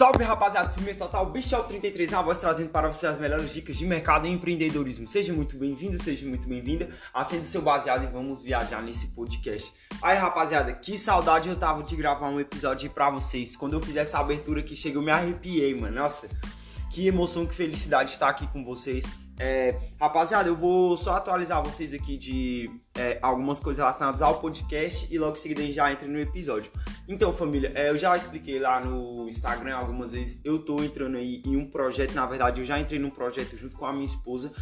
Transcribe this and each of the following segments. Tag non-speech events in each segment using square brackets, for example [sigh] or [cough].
Salve rapaziada, firmeza total, Bichel 33 na voz trazendo para você as melhores dicas de mercado e empreendedorismo. Seja muito bem-vindo, seja muito bem-vinda. Acenda seu baseado e vamos viajar nesse podcast. Aí rapaziada, que saudade eu tava de gravar um episódio para vocês. Quando eu fiz essa abertura que chega, eu me arrepiei, mano. Nossa, que emoção, que felicidade estar aqui com vocês. É, rapaziada, eu vou só atualizar vocês aqui de é, algumas coisas relacionadas ao podcast e logo em seguida a gente já entra no episódio. Então, família, é, eu já expliquei lá no Instagram algumas vezes, eu tô entrando aí em um projeto, na verdade eu já entrei num projeto junto com a minha esposa,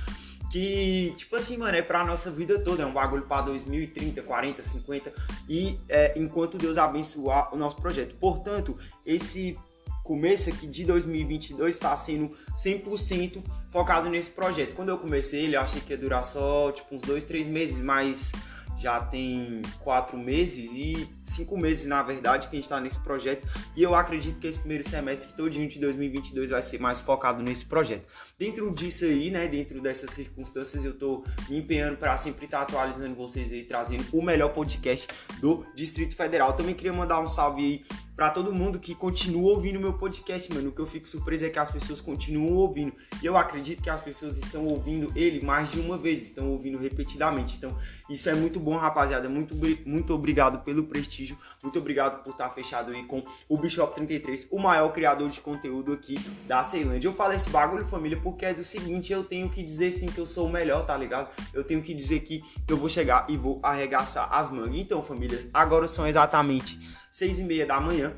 que, tipo assim, mano, é pra nossa vida toda, é um bagulho pra 2030, 40, 50, e é, enquanto Deus abençoar o nosso projeto. Portanto, esse começo aqui de 2022 está sendo 100% focado nesse projeto. Quando eu comecei ele, eu achei que ia durar só tipo uns dois, três meses, mas já tem quatro meses e cinco meses, na verdade, que a gente está nesse projeto. E eu acredito que esse primeiro semestre todinho de 2022 vai ser mais focado nesse projeto. Dentro disso aí, né, dentro dessas circunstâncias, eu estou me empenhando para sempre estar tá atualizando vocês aí, trazendo o melhor podcast do Distrito Federal. Também queria mandar um salve aí para todo mundo que continua ouvindo meu podcast, mano. O que eu fico surpreso é que as pessoas continuam ouvindo. E eu acredito que as pessoas estão ouvindo ele mais de uma vez, estão ouvindo repetidamente. Então, isso é muito bom, rapaziada. Muito, muito obrigado pelo prestígio. Muito obrigado por estar fechado aí com o Bishop 33, o maior criador de conteúdo aqui da Ceilândia. Eu falo esse bagulho, família, porque é do seguinte, eu tenho que dizer sim que eu sou o melhor, tá ligado? Eu tenho que dizer que eu vou chegar e vou arregaçar as mangas. Então, famílias, agora são exatamente seis e meia da manhã.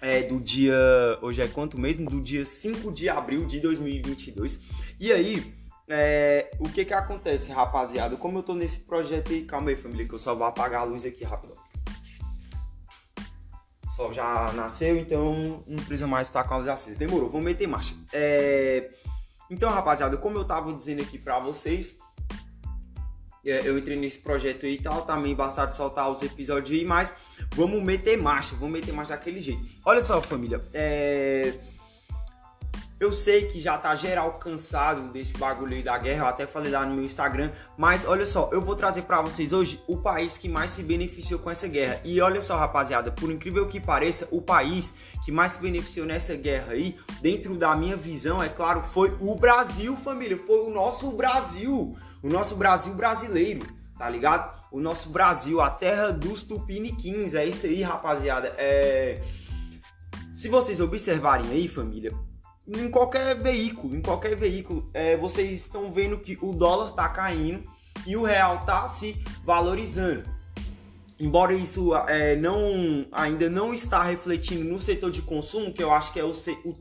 É, do dia. Hoje é quanto mesmo? Do dia 5 de abril de 2022. E aí, é, o que que acontece, rapaziada? Como eu tô nesse projeto aí, calma aí, família, que eu só vou apagar a luz aqui rápido. Sol já nasceu, então não precisa mais estar com a luz. Demorou, vamos meter marcha. É, então, rapaziada, como eu tava dizendo aqui pra vocês, é, eu entrei nesse projeto e tal, tá bastante soltar os episódios aí, mas vamos meter marcha, vamos meter marcha daquele jeito. Olha só, família, é... eu sei que já tá geral cansado desse bagulho aí da guerra, eu até falei lá no meu Instagram, mas olha só, eu vou trazer para vocês hoje o país que mais se beneficiou com essa guerra. E olha só, rapaziada, por incrível que pareça, o país que mais se beneficiou nessa guerra aí, dentro da minha visão, é claro, foi o Brasil, família, foi o nosso Brasil o nosso Brasil brasileiro, tá ligado? O nosso Brasil, a terra dos tupiniquins, é isso aí, rapaziada. É... Se vocês observarem aí, família, em qualquer veículo, em qualquer veículo, é, vocês estão vendo que o dólar tá caindo e o real tá se valorizando. Embora isso é, não, ainda não está refletindo no setor de consumo, que eu acho que é o, o,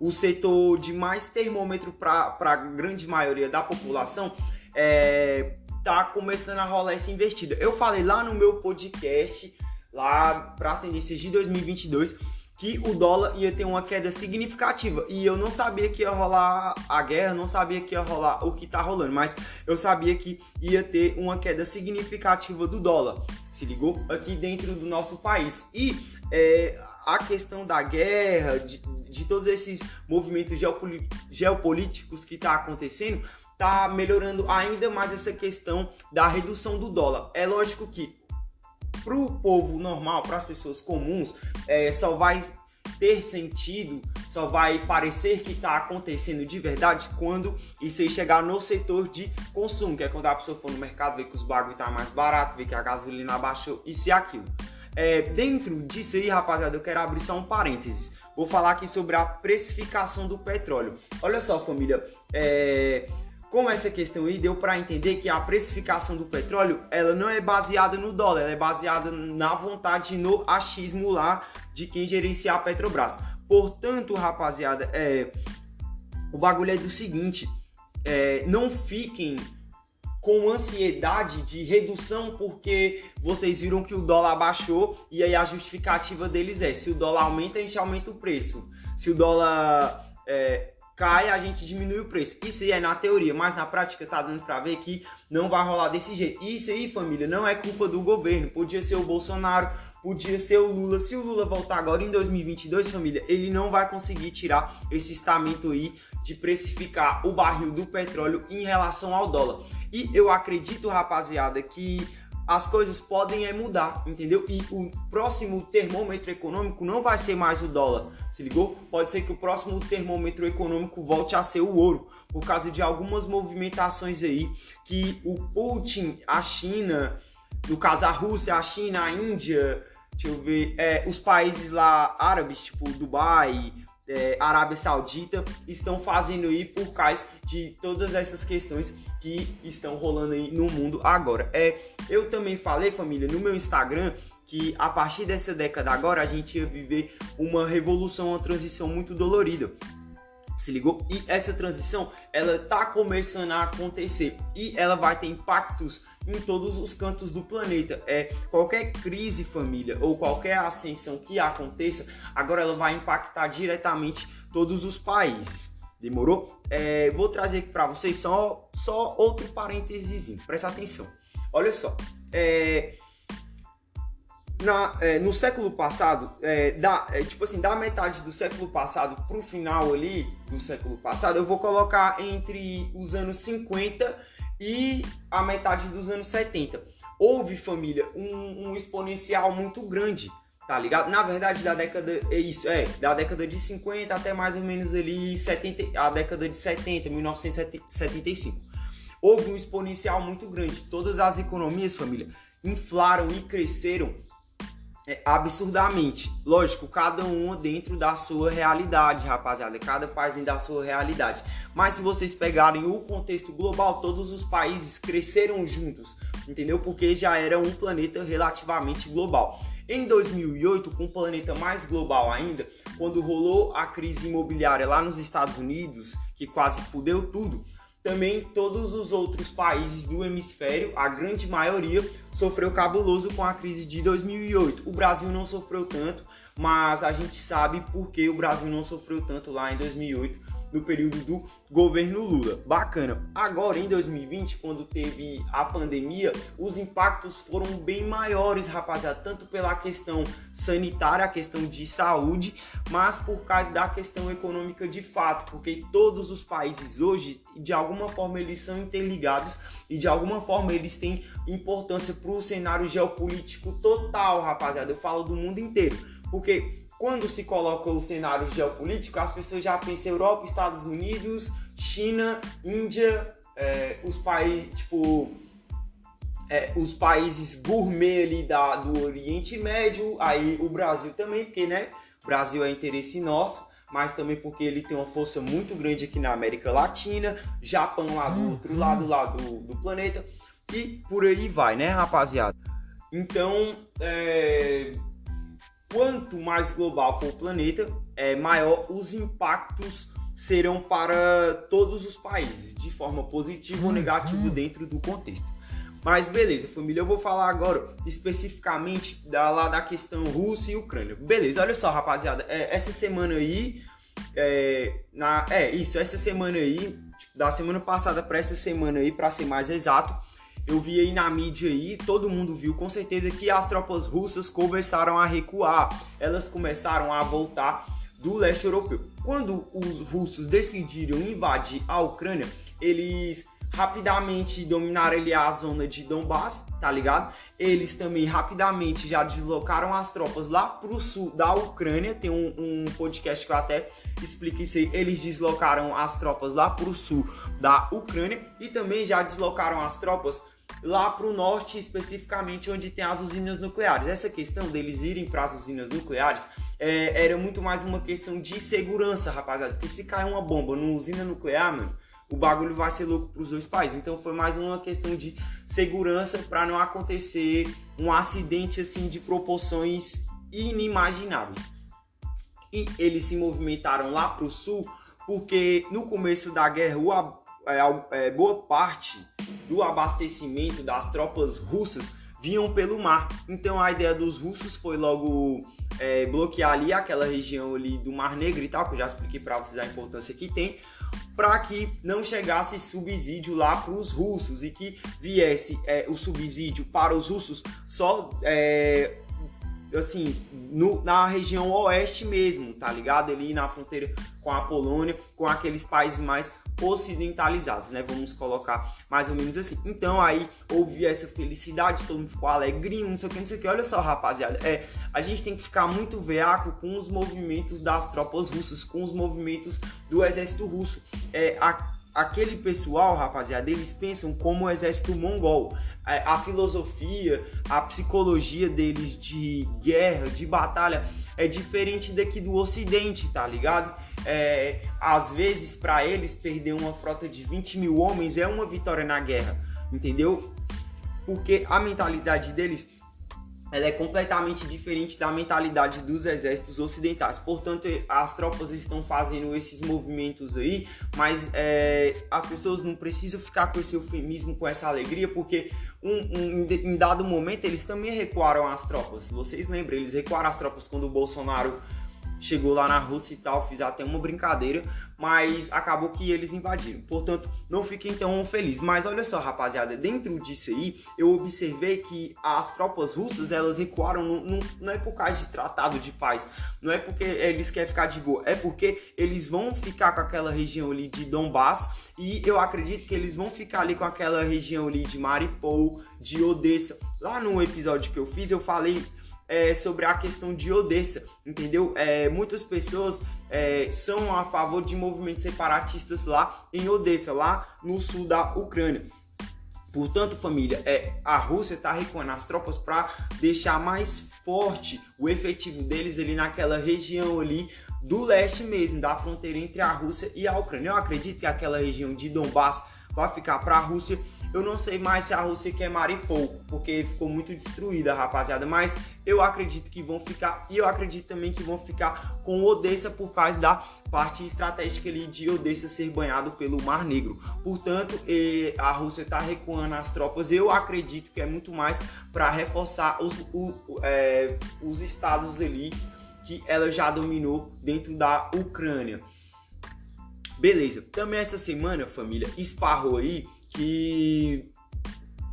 o setor de mais termômetro para a grande maioria da população, é, tá começando a rolar essa investida. Eu falei lá no meu podcast, lá para as tendências de 2022, que o dólar ia ter uma queda significativa. E eu não sabia que ia rolar a guerra, não sabia que ia rolar o que tá rolando, mas eu sabia que ia ter uma queda significativa do dólar. Se ligou? Aqui dentro do nosso país. E é, a questão da guerra, de, de todos esses movimentos geopolíticos que tá acontecendo, tá melhorando ainda mais essa questão da redução do dólar. É lógico que para o povo normal, para as pessoas comuns, é, só vai ter sentido, só vai parecer que está acontecendo de verdade quando isso aí chegar no setor de consumo, que é quando a pessoa for no mercado, ver que os bagulho tá mais barato, ver que a gasolina abaixou, isso e aquilo. É, dentro disso aí, rapaziada, eu quero abrir só um parênteses. Vou falar aqui sobre a precificação do petróleo. Olha só, família, é, com essa questão aí, deu para entender que a precificação do petróleo ela não é baseada no dólar, ela é baseada na vontade, no achismo lá de quem gerenciar a Petrobras. Portanto, rapaziada, é, o bagulho é do seguinte: é, não fiquem com ansiedade de redução porque vocês viram que o dólar baixou e aí a justificativa deles é se o dólar aumenta, a gente aumenta o preço. Se o dólar é, cai, a gente diminui o preço. Isso aí é na teoria, mas na prática tá dando para ver que não vai rolar desse jeito. Isso aí, família, não é culpa do governo. Podia ser o Bolsonaro, podia ser o Lula. Se o Lula voltar agora em 2022, família, ele não vai conseguir tirar esse estamento aí de precificar o barril do petróleo em relação ao dólar. E eu acredito, rapaziada, que as coisas podem é mudar, entendeu? E o próximo termômetro econômico não vai ser mais o dólar, se ligou? Pode ser que o próximo termômetro econômico volte a ser o ouro, por causa de algumas movimentações aí que o Putin, a China, no caso a Rússia, a China, a Índia, deixa eu ver, é, os países lá árabes, tipo Dubai, é, Arábia Saudita estão fazendo aí por causa de todas essas questões que estão rolando aí no mundo agora. É, eu também falei, família, no meu Instagram que a partir dessa década agora a gente ia viver uma revolução, uma transição muito dolorida. Se ligou? E essa transição, ela tá começando a acontecer e ela vai ter impactos em todos os cantos do planeta. É qualquer crise, família, ou qualquer ascensão que aconteça, agora ela vai impactar diretamente todos os países. Demorou? É, vou trazer aqui para vocês só, só outro parênteses, presta atenção. Olha só, é, na, é, no século passado, é, da, é, tipo assim, da metade do século passado pro final ali do século passado, eu vou colocar entre os anos 50 e a metade dos anos 70. Houve, família, um, um exponencial muito grande, tá ligado? Na verdade, da década. É isso, é, da década de 50 até mais ou menos ali 70, a década de 70, 1975. Houve um exponencial muito grande. Todas as economias, família, inflaram e cresceram é, absurdamente. Lógico, cada um dentro da sua realidade, rapaziada. Cada país dentro da sua realidade. Mas se vocês pegarem o contexto global, todos os países cresceram juntos, entendeu? Porque já era um planeta relativamente global. Em 2008, com um planeta mais global ainda, quando rolou a crise imobiliária lá nos Estados Unidos, que quase fudeu tudo, também todos os outros países do hemisfério, a grande maioria, sofreu cabuloso com a crise de 2008. O Brasil não sofreu tanto, mas a gente sabe por que o Brasil não sofreu tanto lá em 2008 no período do governo Lula. Bacana. Agora em 2020, quando teve a pandemia, os impactos foram bem maiores, rapaziada, tanto pela questão sanitária, a questão de saúde, mas por causa da questão econômica de fato, porque todos os países hoje, de alguma forma, eles são interligados e de alguma forma eles têm importância para o cenário geopolítico total, rapaziada. Eu falo do mundo inteiro, porque quando se coloca o cenário geopolítico, as pessoas já pensam Europa, Estados Unidos, China, Índia, é, os países, tipo, é, os países gourmet ali da, do Oriente Médio, aí o Brasil também, porque, né, o Brasil é interesse nosso, mas também porque ele tem uma força muito grande aqui na América Latina, Japão lá do outro lado lá do, do planeta, e por aí vai, né, rapaziada? Então, é, quanto mais global for o planeta, é, maior os impactos serão para todos os países, de forma positiva ou uhum. negativa dentro do contexto. Mas beleza, família, eu vou falar agora especificamente da, lá da questão Rússia e Ucrânia. Beleza, olha só, rapaziada, é, essa semana aí, é, na, é isso, essa semana aí, tipo, da semana passada para essa semana aí, para ser mais exato, eu vi aí na mídia aí, todo mundo viu com certeza que as tropas russas começaram a recuar, elas começaram a voltar do leste europeu. Quando os russos decidiram invadir a Ucrânia, eles rapidamente dominaram ali a zona de Donbass, tá ligado? Eles também rapidamente já deslocaram as tropas lá pro sul da Ucrânia. Tem um, um podcast que eu até explico isso aí. Eles deslocaram as tropas lá pro sul da Ucrânia e também já deslocaram as tropas lá para o norte, especificamente onde tem as usinas nucleares. Essa questão deles irem para as usinas nucleares é, era muito mais uma questão de segurança, rapaziada. Porque se cair uma bomba numa usina nuclear, mano, o bagulho vai ser louco para os dois países. Então foi mais uma questão de segurança para não acontecer um acidente assim de proporções inimagináveis. E eles se movimentaram lá para o sul porque no começo da guerra o é, é, boa parte do abastecimento das tropas russas vinham pelo mar. Então a ideia dos russos foi logo é, bloquear ali aquela região ali do Mar Negro e tal, que eu já expliquei para vocês a importância que tem, para que não chegasse subsídio lá para os russos e que viesse é, o subsídio para os russos só é, assim no, na região oeste mesmo, tá ligado? Ali na fronteira com a Polônia, com aqueles países mais ocidentalizados, né? Vamos colocar mais ou menos assim. Então aí houve essa felicidade, todo mundo ficou alegrinho, não sei o que, não sei o que. Olha só, rapaziada, é, a gente tem que ficar muito veaco com os movimentos das tropas russas, com os movimentos do exército russo. É, a, aquele pessoal, rapaziada, eles pensam como o exército mongol. É, a filosofia, a psicologia deles de guerra, de batalha, é diferente daqui do Ocidente, tá ligado? É, às vezes, para eles, perder uma frota de 20 mil homens é uma vitória na guerra, entendeu? Porque a mentalidade deles ela é completamente diferente da mentalidade dos exércitos ocidentais. Portanto, as tropas estão fazendo esses movimentos aí, mas é, as pessoas não precisam ficar com esse eufemismo, com essa alegria, porque um, um, em dado momento eles também recuaram as tropas. Vocês lembram? Eles recuaram as tropas quando o Bolsonaro chegou lá na Rússia e tal, fiz até uma brincadeira, mas acabou que eles invadiram. Portanto, não fiquem então felizes. Mas olha só, rapaziada, dentro disso aí, eu observei que as tropas russas, elas recuaram, no, no, não é por causa de tratado de paz, não é porque eles querem ficar de boa, é porque eles vão ficar com aquela região ali de Donbass e eu acredito que eles vão ficar ali com aquela região ali de Mariupol, de Odessa. Lá no episódio que eu fiz, eu falei é, sobre a questão de Odessa, entendeu? É, muitas pessoas é, são a favor de movimentos separatistas lá em Odessa, lá no sul da Ucrânia. Portanto, família, é, a Rússia está recuando as tropas para deixar mais forte o efetivo deles ali naquela região ali do leste mesmo, da fronteira entre a Rússia e a Ucrânia. Eu acredito que aquela região de Donbass vai ficar para a Rússia eu não sei mais se a Rússia quer Mariupol, porque ficou muito destruída, rapaziada. Mas eu acredito que vão ficar. E eu acredito também que vão ficar com Odessa por causa da parte estratégica ali de Odessa ser banhado pelo Mar Negro. Portanto, a Rússia está recuando as tropas. Eu acredito que é muito mais para reforçar os, o, é, os estados ali que ela já dominou dentro da Ucrânia. Beleza, também essa semana, família, esparrou aí que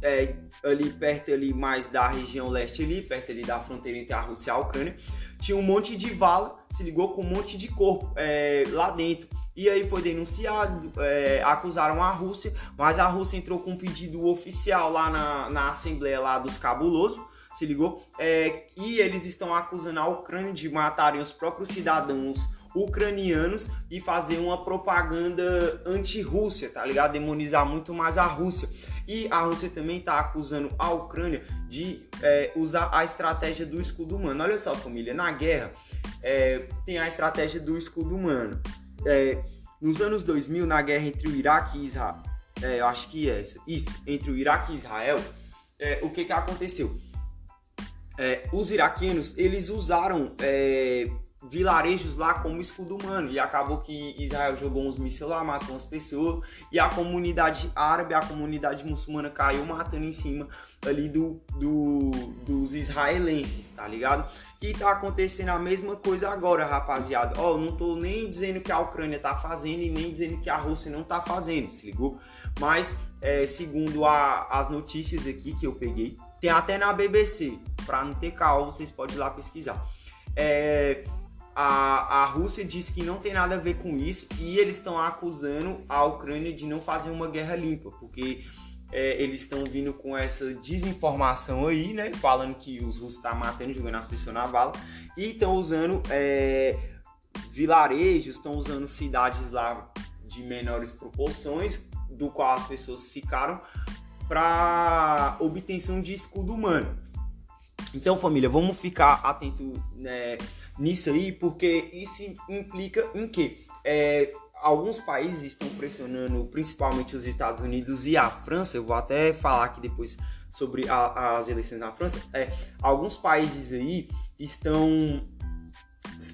é ali perto ali mais da região leste ali, perto ali da fronteira entre a Rússia e a Ucrânia, tinha um monte de vala, se ligou com um monte de corpo é, lá dentro. E aí foi denunciado, é, acusaram a Rússia, mas a Rússia entrou com um pedido oficial lá na, na Assembleia lá dos Cabulosos, se ligou? É, e eles estão acusando a Ucrânia de matarem os próprios cidadãos ucranianos e fazer uma propaganda anti-Rússia, tá ligado? Demonizar muito mais a Rússia. E a Rússia também está acusando a Ucrânia de é, usar a estratégia do escudo humano. Olha só, família, na guerra é, tem a estratégia do escudo humano. É, nos anos 2000, na guerra entre o Iraque e Israel, é, eu acho que é essa, isso, entre o Iraque e Israel, é, o que que aconteceu? É, os iraquianos, eles usaram vilarejos lá como escudo humano. E acabou que Israel jogou uns mísseis lá, matou umas pessoas. E a comunidade árabe, a comunidade muçulmana caiu matando em cima ali do, do, dos israelenses, tá ligado? E tá acontecendo a mesma coisa agora, rapaziada. Ó, oh, não tô nem dizendo que a Ucrânia tá fazendo e nem dizendo que a Rússia não tá fazendo, se ligou? Mas, é, segundo a, as notícias aqui que eu peguei, tem até na BBC, pra não ter caos, vocês podem ir lá pesquisar. É, a, a Rússia diz que não tem nada a ver com isso e eles estão acusando a Ucrânia de não fazer uma guerra limpa, porque é, eles estão vindo com essa desinformação aí, né? Falando que os russos estão tá matando, jogando as pessoas na bala e estão usando é, vilarejos, estão usando cidades lá de menores proporções, do qual as pessoas ficaram para obtenção de escudo humano. Então, família, vamos ficar atento né, nisso aí, porque isso implica em que é, alguns países estão pressionando, principalmente os Estados Unidos e a França. Eu vou até falar aqui depois sobre a, as eleições na França. É, alguns países aí estão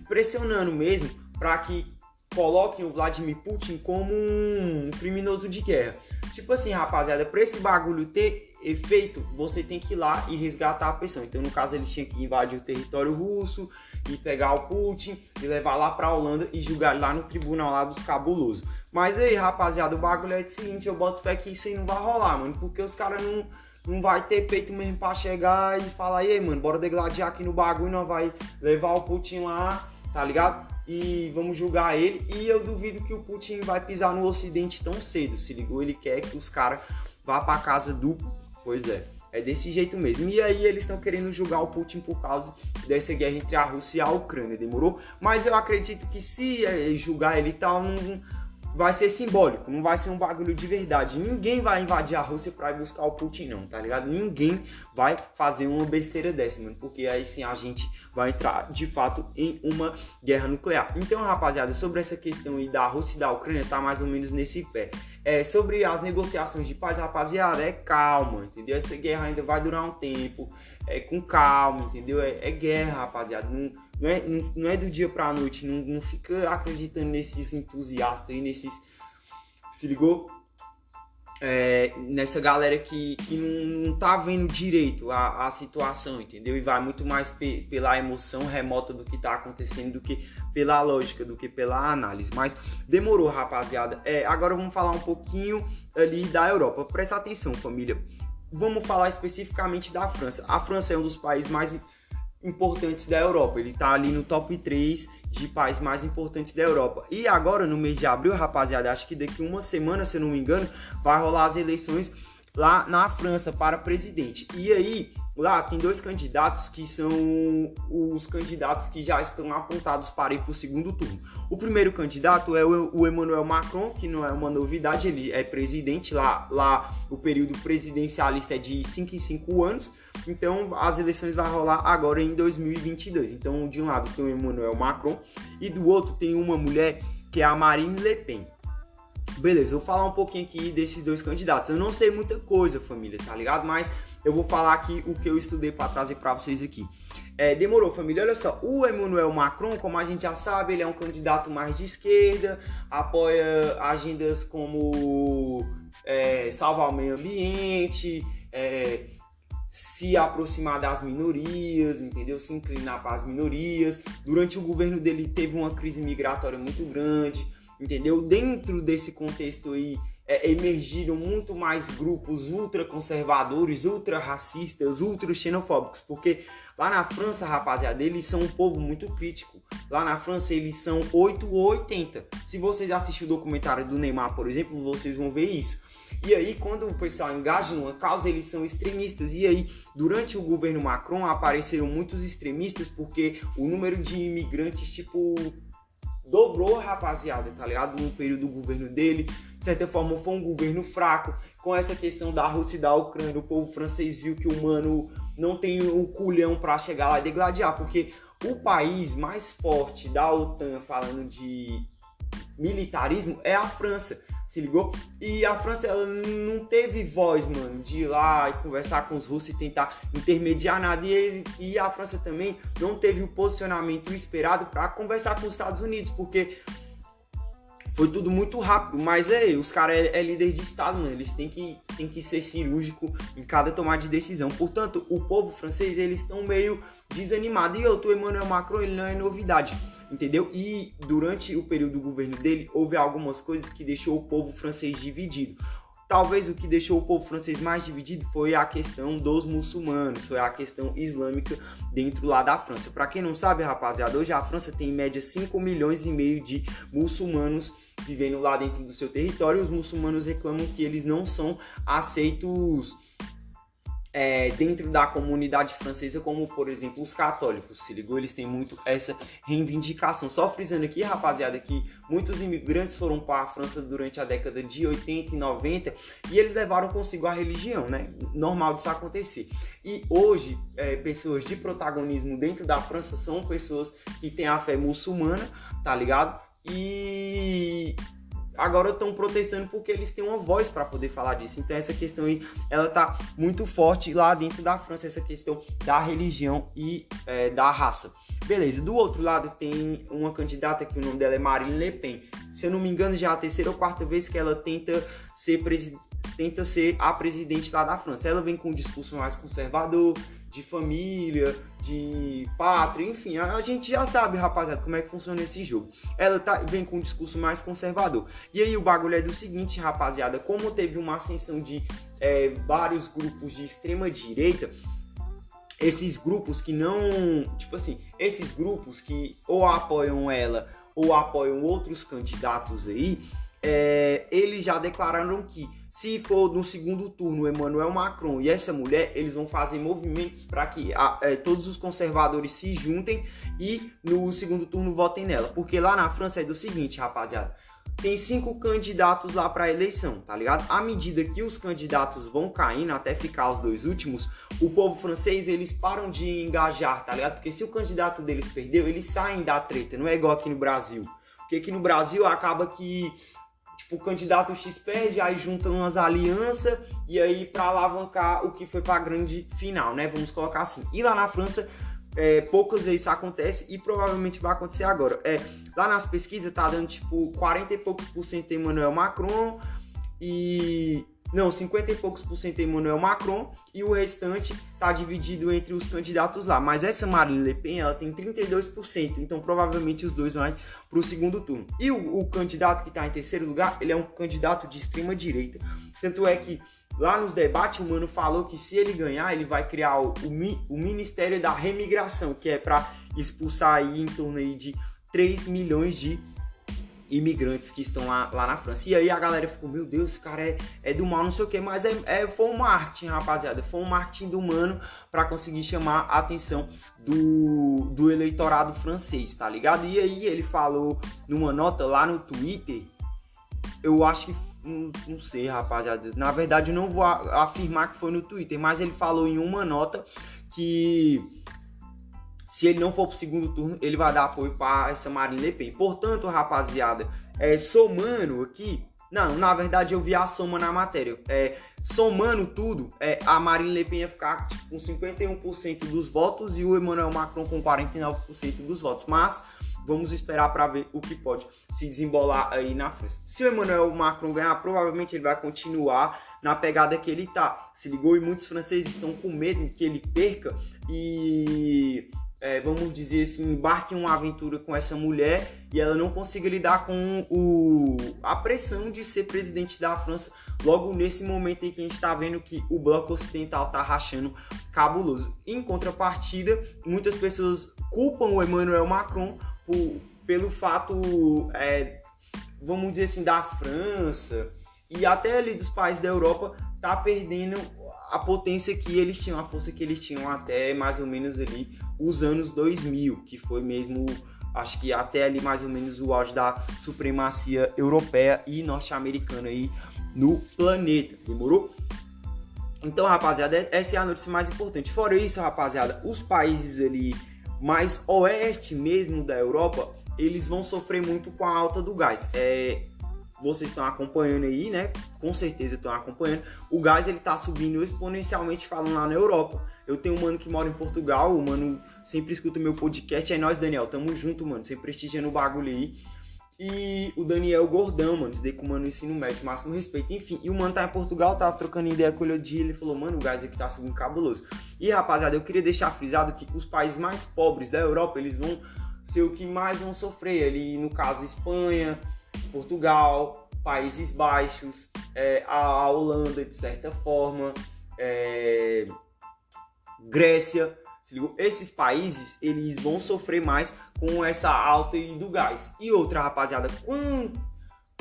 pressionando mesmo para que coloquem o Vladimir Putin como um criminoso de guerra. Tipo assim, rapaziada, para esse bagulho ter efeito, você tem que ir lá e resgatar a pessoa. Então, no caso, eles tinham que invadir o território russo e pegar o Putin e levar lá pra Holanda e julgar lá no tribunal lá dos cabulosos. Mas aí, rapaziada, o bagulho é o seguinte, eu boto fé que isso aí não vai rolar, mano, porque os caras não não vai ter peito mesmo pra chegar e falar, aí, mano, bora degladiar aqui no bagulho, não vai levar o Putin lá tá ligado? E vamos julgar ele. E eu duvido que o Putin vai pisar no Ocidente tão cedo. Se ligou? Ele quer que os caras vá pra casa do. Pois é. É desse jeito mesmo. E aí eles estão querendo julgar o Putin por causa dessa guerra entre a Rússia e a Ucrânia. Demorou? Mas eu acredito que se é, julgar ele tal, não, vai ser simbólico, não vai ser um bagulho de verdade. Ninguém vai invadir a Rússia para buscar o Putin, não, tá ligado? Ninguém vai fazer uma besteira dessa, mano, porque aí sim a gente vai entrar de fato em uma guerra nuclear. Então, rapaziada, sobre essa questão aí da Rússia e da Ucrânia, tá mais ou menos nesse pé. É, sobre as negociações de paz, rapaziada, é calma, entendeu? Essa guerra ainda vai durar um tempo, é com calma, entendeu? É, é guerra, rapaziada. Não, não é, não, não é do dia pra noite. Não, não fica acreditando nesses entusiastas aí, nesses. Se ligou? É, nessa galera que, que não, não tá vendo direito a, a situação, entendeu? E vai muito mais pe, pela emoção remota do que tá acontecendo do que pela lógica, do que pela análise. Mas demorou, rapaziada. É, agora vamos falar um pouquinho ali da Europa. Presta atenção, família. Vamos falar especificamente da França. A França é um dos países mais importantes da Europa. Ele tá ali no top 3 de países mais importantes da Europa. E agora, no mês de abril, rapaziada, acho que daqui uma semana, se eu não me engano, vai rolar as eleições lá na França para presidente. E aí, lá tem dois candidatos que são os candidatos que já estão apontados para ir para o segundo turno. O primeiro candidato é o Emmanuel Macron, que não é uma novidade, ele é presidente lá, lá o período presidencialista é de 5 em 5 anos. Então, as eleições vão rolar agora em 2022. Então, de um lado tem o Emmanuel Macron e do outro tem uma mulher que é a Marine Le Pen. Beleza, vou falar um pouquinho aqui desses dois candidatos. Eu não sei muita coisa, família, tá ligado? Mas eu vou falar aqui o que eu estudei para trazer para vocês aqui. É, demorou, família. Olha só, o Emmanuel Macron, como a gente já sabe, ele é um candidato mais de esquerda, apoia agendas como é, salvar o meio ambiente, é, se aproximar das minorias, entendeu? Se inclinar para as minorias. Durante o governo dele teve uma crise migratória muito grande entendeu? Dentro desse contexto aí, é, emergiram muito mais grupos ultraconservadores, ultra-racistas, ultra-xenofóbicos, porque lá na França, rapaziada, eles são um povo muito crítico. Lá na França, eles são 8 ou 80. Se vocês assistirem o documentário do Neymar, por exemplo, vocês vão ver isso. E aí, quando o pessoal engaja numa causa, eles são extremistas. E aí, durante o governo Macron, apareceram muitos extremistas porque o número de imigrantes, tipo, dobrou, rapaziada, tá ligado? No período do governo dele. De certa forma, foi um governo fraco. Com essa questão da Rússia e da Ucrânia, o povo francês viu que o mano não tem o culhão para chegar lá e degladiar, porque o país mais forte da OTAN, falando de militarismo, é a França se ligou? E a França ela não teve voz, mano, de ir lá e conversar com os russos e tentar intermediar nada. E, ele, e a França também não teve o posicionamento esperado para conversar com os Estados Unidos, porque foi tudo muito rápido. Mas é, os caras é, é, líder de Estado, mano. Eles têm que, têm que ser cirúrgico em cada tomada de decisão. Portanto, o povo francês, eles estão meio desanimados. E eu, Emmanuel Macron, ele não é novidade entendeu? E durante o período do governo dele, houve algumas coisas que deixou o povo francês dividido. Talvez o que deixou o povo francês mais dividido foi a questão dos muçulmanos, foi a questão islâmica dentro lá da França. Para quem não sabe, rapaziada, hoje a França tem em média 5 milhões e meio de muçulmanos vivendo lá dentro do seu território. Os muçulmanos reclamam que eles não são aceitos é, dentro da comunidade francesa, como por exemplo os católicos, se ligou? Eles têm muito essa reivindicação. Só frisando aqui, rapaziada, que muitos imigrantes foram para a França durante a década de 80 e 90 e eles levaram consigo a religião, né? Normal disso acontecer. E hoje, é, pessoas de protagonismo dentro da França são pessoas que têm a fé muçulmana, tá ligado? E agora estão protestando porque eles têm uma voz para poder falar disso. Então essa questão aí, ela tá muito forte lá dentro da França, essa questão da religião e é, da raça. Beleza, do outro lado tem uma candidata que o nome dela é Marine Le Pen. Se eu não me engano, já é a terceira ou quarta vez que ela tenta ser, tenta ser a presidente lá da França. Ela vem com um discurso mais conservador, de família, de pátria, enfim, a, gente já sabe, rapaziada, como é que funciona esse jogo. Ela tá, vem com um discurso mais conservador. E aí o bagulho é do seguinte, rapaziada, como teve uma ascensão de é, vários grupos de extrema direita, esses grupos que não, tipo assim, esses grupos que ou apoiam ela ou apoiam outros candidatos aí, é, eles já declararam que se for no segundo turno Emmanuel Macron e essa mulher, eles vão fazer movimentos para que a, é, todos os conservadores se juntem e no segundo turno votem nela. Porque lá na França é do seguinte, rapaziada. Tem cinco candidatos lá para a eleição, tá ligado? À medida que os candidatos vão caindo, até ficar os dois últimos, o povo francês eles param de engajar, tá ligado? Porque se o candidato deles perdeu, eles saem da treta, não é igual aqui no Brasil. Porque aqui no Brasil acaba que o candidato X perde, aí juntam umas alianças e aí para alavancar o que foi para a grande final, né? Vamos colocar assim. E lá na França, é, poucas vezes isso acontece e provavelmente vai acontecer agora. É, lá nas pesquisas tá dando tipo 40 e poucos por cento Emmanuel Macron e não, 50 e poucos por cento Emmanuel Macron e o restante está dividido entre os candidatos lá. Mas essa Marine Le Pen ela tem 32%, então provavelmente os dois vão para o segundo turno. E o, o candidato que está em terceiro lugar, ele é um candidato de extrema direita. Tanto é que lá nos debates o mano falou que se ele ganhar, ele vai criar o, o, o Ministério da Remigração, que é para expulsar aí em torno aí de 3 milhões de imigrantes que estão lá, lá na França. E aí a galera ficou, meu Deus, esse cara é, é do mal, não sei o que, mas é, é, foi um marketing, rapaziada. Foi um marketing do humano para conseguir chamar a atenção do, do eleitorado francês, tá ligado? E aí ele falou numa nota lá no Twitter, eu acho que. Não, não sei, rapaziada. Na verdade, eu não vou afirmar que foi no Twitter, mas ele falou em uma nota que se ele não for para o segundo turno, ele vai dar apoio para essa Marine Le Pen. Portanto, rapaziada, é, somando aqui, não, na verdade eu vi a soma na matéria. É, somando tudo, é, a Marine Le Pen ia ficar tipo, com 51% dos votos e o Emmanuel Macron com 49% dos votos. Mas vamos esperar para ver o que pode se desembolar aí na França. Se o Emmanuel Macron ganhar, provavelmente ele vai continuar na pegada que ele tá. Se ligou e muitos franceses estão com medo que ele perca e é, vamos dizer assim, embarque em uma aventura com essa mulher e ela não consiga lidar com o, a pressão de ser presidente da França logo nesse momento em que a gente está vendo que o bloco ocidental está rachando cabuloso. Em contrapartida, muitas pessoas culpam o Emmanuel Macron por, pelo fato, é, vamos dizer assim, da França e até ali dos países da Europa tá perdendo a potência que eles tinham, a força que eles tinham até mais ou menos ali os anos 2000, que foi mesmo, acho que até ali mais ou menos o auge da supremacia europeia e norte-americana aí no planeta, demorou? Então, rapaziada, essa é a notícia mais importante. Fora isso, rapaziada, os países ali mais oeste mesmo da Europa, eles vão sofrer muito com a alta do gás. É, vocês estão acompanhando aí, né? Com certeza estão acompanhando. O gás ele tá subindo exponencialmente falando lá na Europa. Eu tenho um mano que mora em Portugal, o mano sempre escuta o meu podcast. É nós, Daniel, tamo junto, mano. Sempre prestigiando o bagulho aí. E o Daniel Gordão, mano, daí com o mano ensino médio, máximo respeito. Enfim, e o mano tá em Portugal, tava trocando ideia com ele o dia. Ele falou, mano, o gás aqui tá subindo cabuloso. E rapaziada, eu queria deixar frisado que os países mais pobres da Europa, eles vão ser o que mais vão sofrer. Ali, no caso, Espanha, Portugal, Países Baixos, é, a Holanda, de certa forma, é, Grécia. Esses países eles vão sofrer mais com essa alta do gás. E outra, rapaziada, quanto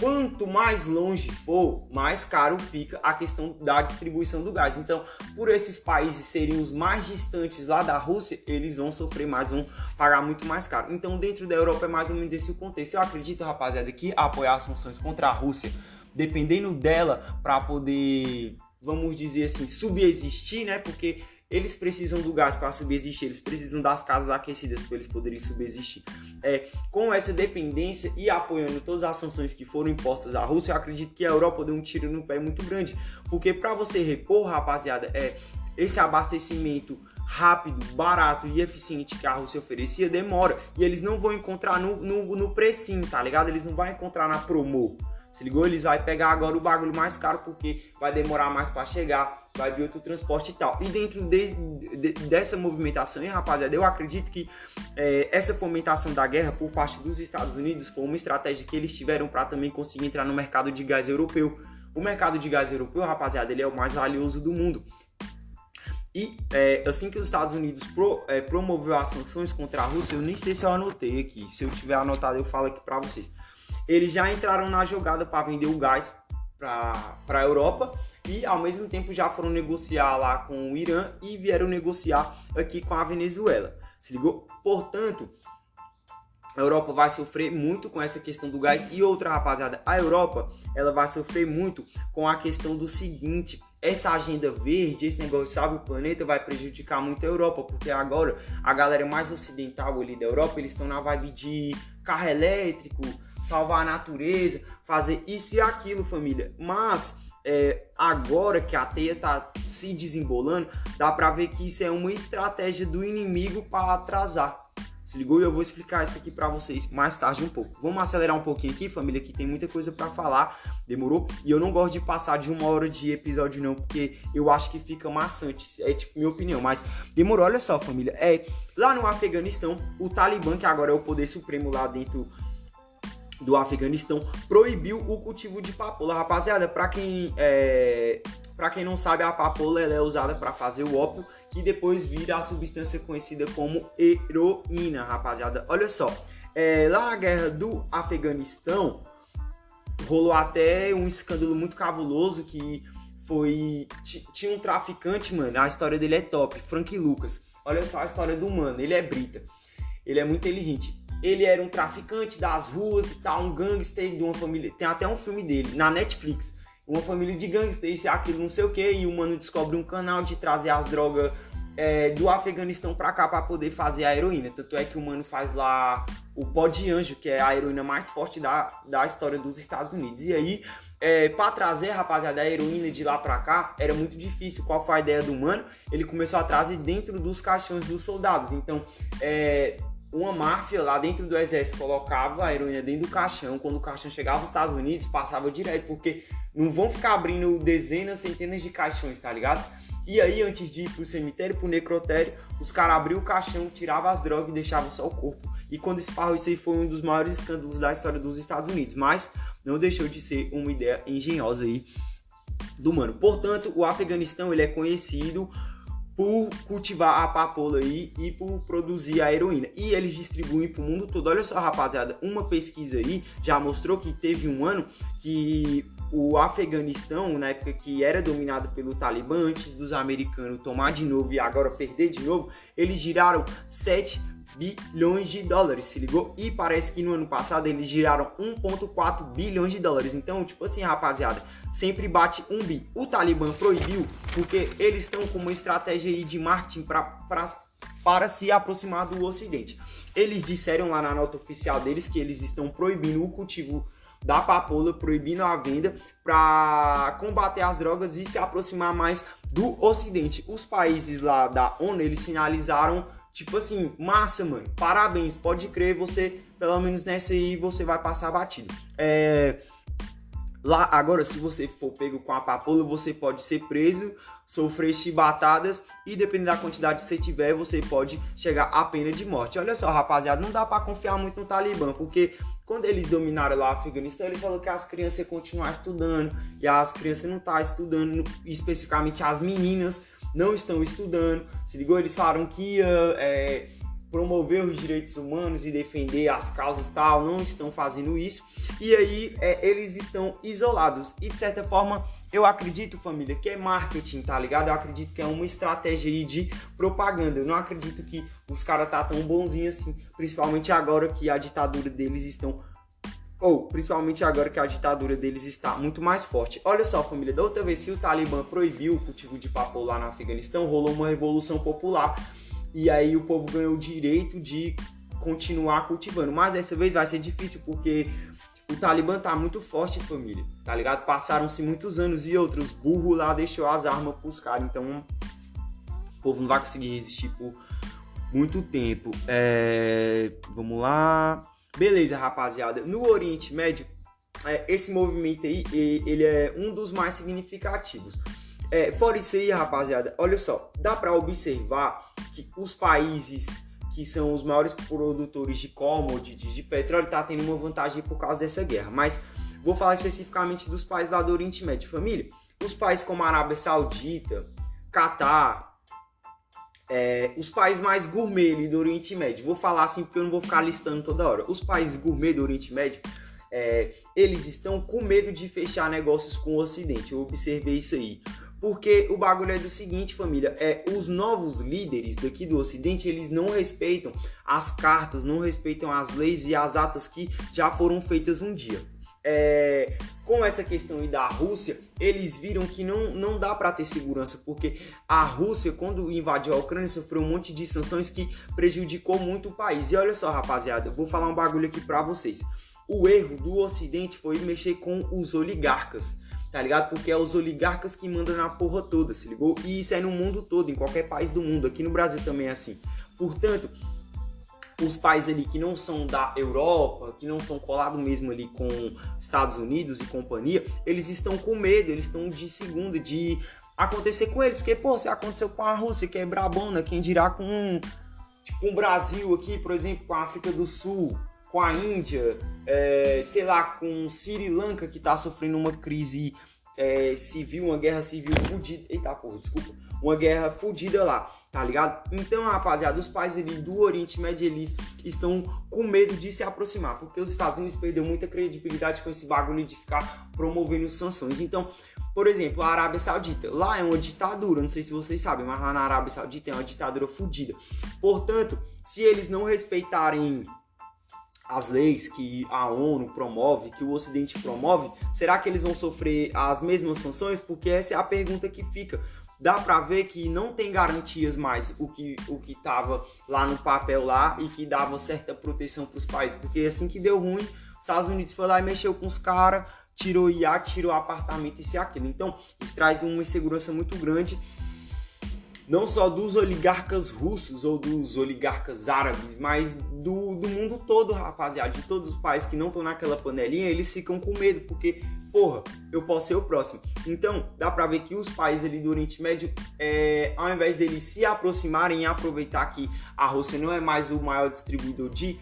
Quanto mais longe for, mais caro fica a questão da distribuição do gás. Então, por esses países serem os mais distantes lá da Rússia, eles vão sofrer mais, vão pagar muito mais caro. Então, dentro da Europa é mais ou menos esse o contexto. Eu acredito, rapaziada, que apoiar as sanções contra a Rússia, dependendo dela, para poder, vamos dizer assim, subsistir, né? Porque eles precisam do gás para subsistir, eles precisam das casas aquecidas para eles poderem subsistir. É, com essa dependência e apoiando todas as sanções que foram impostas à Rússia, eu acredito que a Europa deu um tiro no pé muito grande, porque para você repor, rapaziada, é esse abastecimento rápido, barato e eficiente que a Rússia oferecia demora e eles não vão encontrar no, no, no precinho, tá ligado? Eles não vão encontrar na promo. Se ligou? Eles vão pegar agora o bagulho mais caro porque vai demorar mais para chegar, vai vir outro transporte e tal. E dentro de, de, dessa movimentação, hein, rapaziada, eu acredito que é, essa fomentação da guerra por parte dos Estados Unidos foi uma estratégia que eles tiveram para também conseguir entrar no mercado de gás europeu. O mercado de gás europeu, rapaziada, ele é o mais valioso do mundo. E é, assim que os Estados Unidos pro, é, promoveu as sanções contra a Rússia, eu nem sei se eu anotei aqui. Se eu tiver anotado, eu falo aqui para vocês. Eles já entraram na jogada para vender o gás para a Europa e ao mesmo tempo já foram negociar lá com o Irã e vieram negociar aqui com a Venezuela. Se ligou? Portanto, a Europa vai sofrer muito com essa questão do gás e outra rapaziada, a Europa ela vai sofrer muito com a questão do seguinte, essa agenda verde, esse negócio sabe o planeta vai prejudicar muito a Europa, porque agora a galera mais ocidental ali da Europa, eles estão na vibe de carro elétrico, salvar a natureza, fazer isso e aquilo, família. Mas é, agora que a teia tá se desembolando, dá para ver que isso é uma estratégia do inimigo para atrasar. Se ligou? Eu vou explicar isso aqui para vocês mais tarde um pouco. Vamos acelerar um pouquinho aqui, família, que tem muita coisa para falar. Demorou? E eu não gosto de passar de uma hora de episódio não, porque eu acho que fica maçante. É tipo minha opinião, mas demorou. Olha só, família. É lá no Afeganistão, o Talibã, que agora é o poder supremo lá dentro do Afeganistão, proibiu o cultivo de papoula. Rapaziada, para quem é, para quem não sabe, a papoula é usada para fazer o ópio que depois vira a substância conhecida como heroína, rapaziada. Olha só, é, lá na guerra do Afeganistão, rolou até um escândalo muito cabuloso que foi. Tinha um traficante, mano, a história dele é top, Frank Lucas. Olha só a história do mano, ele é brita. Ele é muito inteligente. Ele era um traficante das ruas e tal, um gangster de uma família. Tem até um filme dele na Netflix uma família de gangsters, aquilo não sei o que, e o mano descobre um canal de trazer as drogas é, do Afeganistão pra cá para poder fazer a heroína. Tanto é que o mano faz lá o pó de anjo, que é a heroína mais forte da, da história dos Estados Unidos. E aí, é, para trazer, rapaziada, a heroína de lá pra cá, era muito difícil. Qual foi a ideia do mano? Ele começou a trazer dentro dos caixões dos soldados. Então, é, uma máfia lá dentro do exército colocava a heroína dentro do caixão. Quando o caixão chegava nos Estados Unidos, passava direto, porque não vão ficar abrindo dezenas, centenas de caixões, tá ligado? E aí, antes de ir pro cemitério, pro necrotério, os caras abriam o caixão, tiravam as drogas e deixavam só o corpo. E quando esparrou, isso aí foi um dos maiores escândalos da história dos Estados Unidos. Mas não deixou de ser uma ideia engenhosa aí do mano. Portanto, o Afeganistão ele é conhecido por cultivar a papoula aí e por produzir a heroína. E eles distribuem para o mundo todo. Olha só, rapaziada, uma pesquisa aí já mostrou que teve um ano que o Afeganistão, na época que era dominado pelo Talibã, antes dos americanos tomar de novo e agora perder de novo, eles giraram 7 bilhões de dólares, se ligou? E parece que no ano passado eles giraram 1.4 bilhões de dólares. Então, tipo assim, rapaziada, sempre bate um bi. O Talibã proibiu porque eles estão com uma estratégia aí de marketing pra, para se aproximar do Ocidente. Eles disseram lá na nota oficial deles que eles estão proibindo o cultivo da papoula, proibindo a venda para combater as drogas e se aproximar mais do Ocidente. Os países lá da ONU eles sinalizaram Tipo assim, massa, mano. Parabéns, pode crer, você, pelo menos nessa aí, você vai passar batido. É. Lá, agora, se você for pego com a papoula, você pode ser preso, sofrer chibatadas e, dependendo da quantidade que você tiver, você pode chegar à pena de morte. Olha só, rapaziada, não dá para confiar muito no Talibã, porque quando eles dominaram lá o Afeganistão, eles falaram que as crianças iam continuar estudando e as crianças não estão tá estudando, especificamente as meninas não estão estudando. Se ligou? Eles falaram que ia é, promover os direitos humanos e defender as causas tal, não estão fazendo isso. E aí é, eles estão isolados. E de certa forma, eu acredito, família, que é marketing, tá ligado? Eu acredito que é uma estratégia aí de propaganda. Eu não acredito que os caras tá tão bonzinhos assim, principalmente agora que a ditadura deles estão ou principalmente agora que a ditadura deles está muito mais forte. Olha só, família, da outra vez que o Talibã proibiu o cultivo de papo lá no Afeganistão, rolou uma revolução popular e aí o povo ganhou o direito de continuar cultivando. Mas dessa vez vai ser difícil porque o Talibã tá muito forte, família, tá ligado? Passaram-se muitos anos e outros burro lá deixou as armas pros caras, então o povo não vai conseguir resistir por muito tempo. É... Vamos lá. Beleza, rapaziada. No Oriente Médio, é, esse movimento aí, ele é um dos mais significativos. É, fora isso aí, rapaziada, olha só, dá para observar que os países que são os maiores produtores de commodities, de petróleo, tá tendo uma vantagem por causa dessa guerra. Mas vou falar especificamente dos países lá do Oriente Médio, família. Os países como a Arábia Saudita, Catar, é, os países mais gourmet ali do Oriente Médio. Vou falar assim porque eu não vou ficar listando toda hora. Os países gourmet do Oriente Médio, é, eles estão com medo de fechar negócios com o Ocidente. Eu observei isso aí. Porque o bagulho é do seguinte, família, é os novos líderes daqui do Ocidente, eles não respeitam as cartas, não respeitam as leis e as atas que já foram feitas um dia. É, com essa questão aí da Rússia, eles viram que não, não dá para ter segurança, porque a Rússia, quando invadiu a Ucrânia, sofreu um monte de sanções que prejudicou muito o país. E olha só, rapaziada, vou falar um bagulho aqui para vocês. O erro do Ocidente foi mexer com os oligarcas tá ligado? Porque é os oligarcas que mandam na porra toda, se ligou? E isso é no mundo todo, em qualquer país do mundo. Aqui no Brasil também é assim. Portanto, os países ali que não são da Europa, que não são colados mesmo ali com Estados Unidos e companhia, eles estão com medo, eles estão de segunda, de acontecer com eles. Porque, pô, se aconteceu com a Rússia, que é brabona, quem dirá com, tipo, o Brasil aqui, por exemplo, com a África do Sul, com a Índia, é, sei lá, com Sri Lanka que está sofrendo uma crise é, civil, uma guerra civil fudida. Eita porra, desculpa. Uma guerra fudida lá, tá ligado? Então, rapaziada, os países ali do Oriente Médio, eles estão com medo de se aproximar, porque os Estados Unidos perdeu muita credibilidade com esse bagulho de ficar promovendo sanções. Então, por exemplo, a Arábia Saudita, lá é uma ditadura, não sei se vocês sabem, mas lá na Arábia Saudita é uma ditadura fudida. Portanto, se eles não respeitarem as leis que a ONU promove, que o Ocidente promove, será que eles vão sofrer as mesmas sanções? Porque essa é a pergunta que fica. Dá para ver que não tem garantias mais o que o que estava lá no papel lá e que dava certa proteção para os países, porque assim que deu ruim, os Estados Unidos foi lá e mexeu com os caras, tirou IA, tirou apartamento e se aquilo. Então, isso traz uma insegurança muito grande não só dos oligarcas russos ou dos oligarcas árabes, mas do, do mundo todo, rapaziada, de todos os países que não estão naquela panelinha, eles ficam com medo, porque, porra, eu posso ser o próximo. Então, dá pra ver que os países ali do Oriente Médio, é, ao invés deles se aproximarem e aproveitar que a Rússia não é mais o maior distribuidor de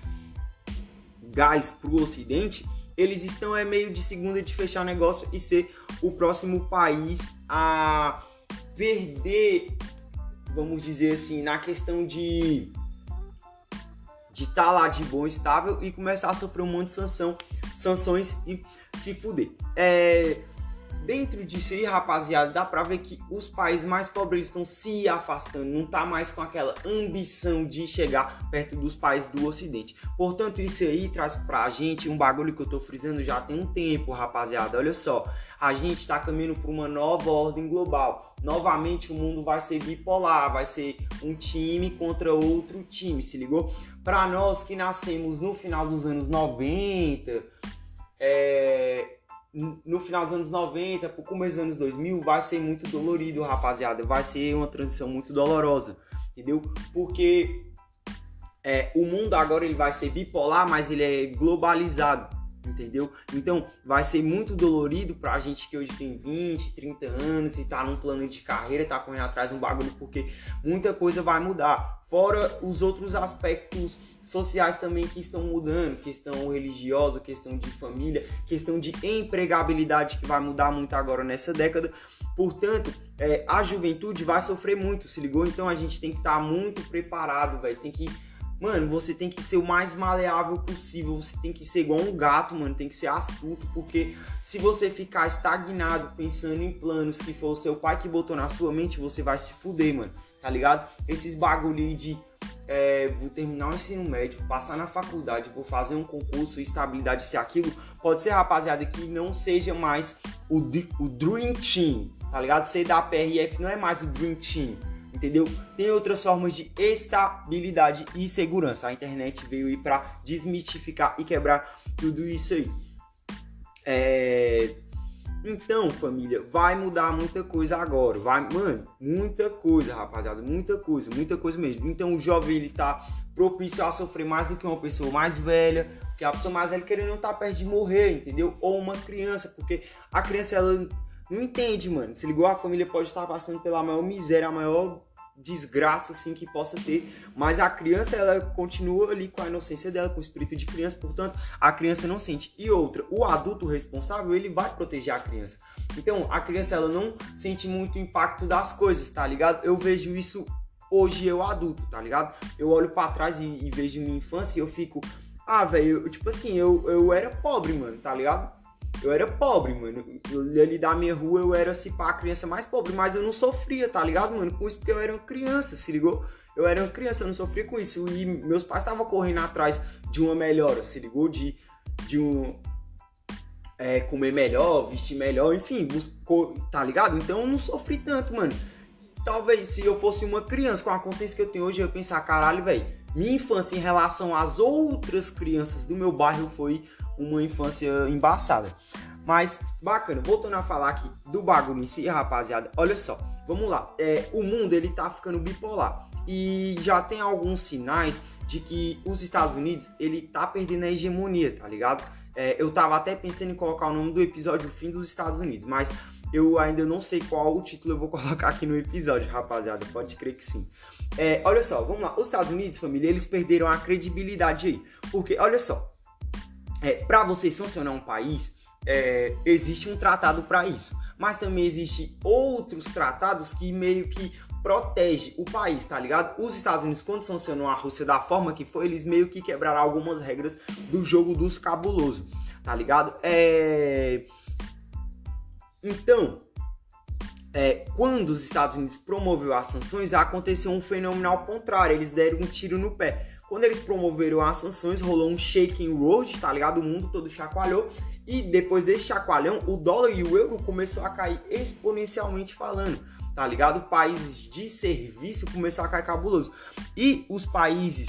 gás pro Ocidente, eles estão é meio de segunda de fechar negócio e ser o próximo país a perder vamos dizer assim, na questão de de estar tá lá de bom estável e começar a sofrer um monte de sanção, sanções e se fuder. É, dentro disso aí, rapaziada, dá pra ver que os países mais pobres estão se afastando, não tá mais com aquela ambição de chegar perto dos países do ocidente. Portanto, isso aí traz pra gente um bagulho que eu tô frisando já tem um tempo, rapaziada. Olha só, a gente está caminhando para uma nova ordem global. Novamente o mundo vai ser bipolar, vai ser um time contra outro time, se ligou? Para nós que nascemos no final dos anos 90, é, no final dos anos 90, pro começo dos anos 2000, vai ser muito dolorido, rapaziada. Vai ser uma transição muito dolorosa, entendeu? Porque é, o mundo agora ele vai ser bipolar, mas ele é globalizado entendeu? Então vai ser muito dolorido pra gente que hoje tem 20, 30 anos e tá num plano de carreira, tá correndo atrás de um bagulho, porque muita coisa vai mudar. Fora os outros aspectos sociais também que estão mudando, questão religiosa, questão de família, questão de empregabilidade que vai mudar muito agora nessa década. Portanto, é, a juventude vai sofrer muito, se ligou? Então a gente tem que estar tá muito preparado, velho. Tem que Mano, você tem que ser o mais maleável possível. Você tem que ser igual um gato, mano. Tem que ser astuto. Porque se você ficar estagnado pensando em planos que foi o seu pai que botou na sua mente, você vai se fuder, mano. Tá ligado? Esses bagulho de é, vou terminar o ensino médio, passar na faculdade, vou fazer um concurso, estabilidade, se aquilo. Pode ser, rapaziada, que não seja mais o, o Dream Team, tá ligado? Ser da PRF não é mais o Dream Team entendeu? Tem outras formas de estabilidade e segurança. A internet veio aí para desmitificar e quebrar tudo isso aí. É... Então, família, vai mudar muita coisa agora. Vai, mano, muita coisa, rapaziada, muita coisa, muita coisa mesmo. Então, o jovem ele tá propício a sofrer mais do que uma pessoa mais velha, porque a pessoa mais velha querendo não tá perto de morrer, entendeu? Ou uma criança, porque a criança ela não entende, mano. Se ligou, a família pode estar passando pela maior miséria, a maior desgraça assim que possa ter, mas a criança ela continua ali com a inocência dela, com o espírito de criança, portanto, a criança não sente. E outra, o adulto responsável, ele vai proteger a criança. Então, a criança ela não sente muito impacto das coisas, tá ligado? Eu vejo isso hoje eu adulto, tá ligado? Eu olho para trás e, e, vejo minha infância e eu fico, ah, velho, tipo assim, eu, eu era pobre, mano, tá ligado? Eu era pobre, mano. Ali da minha rua eu era, se pá, a criança mais pobre, mas eu não sofria, tá ligado, mano? Com isso porque eu era uma criança, se ligou? Eu era uma criança, eu não sofria com isso. E meus pais estavam correndo atrás de uma melhora, se ligou? De, de um. É, comer melhor, vestir melhor, enfim, buscou, tá ligado? Então eu não sofri tanto, mano. Talvez se eu fosse uma criança com a consciência que eu tenho hoje, eu ia pensar, caralho, velho, minha infância em relação às outras crianças do meu bairro foi uma infância embaçada. Mas, bacana, voltando a falar aqui do bagulho em si, rapaziada, olha só, vamos lá. É, o mundo, ele tá ficando bipolar. E já tem alguns sinais de que os Estados Unidos, ele tá perdendo a hegemonia, tá ligado? É, eu tava até pensando em colocar o nome do episódio Fim dos Estados Unidos, mas eu ainda não sei qual o título eu vou [laughs] colocar aqui no episódio, rapaziada. Pode crer que sim. É, olha só, vamos lá. Os Estados Unidos, família, eles perderam a credibilidade aí. Porque, olha só, é, para você sancionar um país, é, existe um tratado para isso. Mas também existe outros tratados que meio que protege o país, tá ligado? Os Estados Unidos, quando sancionou a Rússia da forma que foi, eles meio que quebraram algumas regras do jogo dos cabulosos, tá ligado? É... Então, é, quando os Estados Unidos promoveu as sanções, aconteceu um fenômeno ao contrário, eles deram um tiro no pé. Quando eles promoveram as sanções, rolou um shaking world, tá ligado? O mundo todo chacoalhou. E depois desse chacoalhão, o dólar e o euro começou a cair exponencialmente falando tá ligado? Países de serviço começou a cair cabuloso. E os países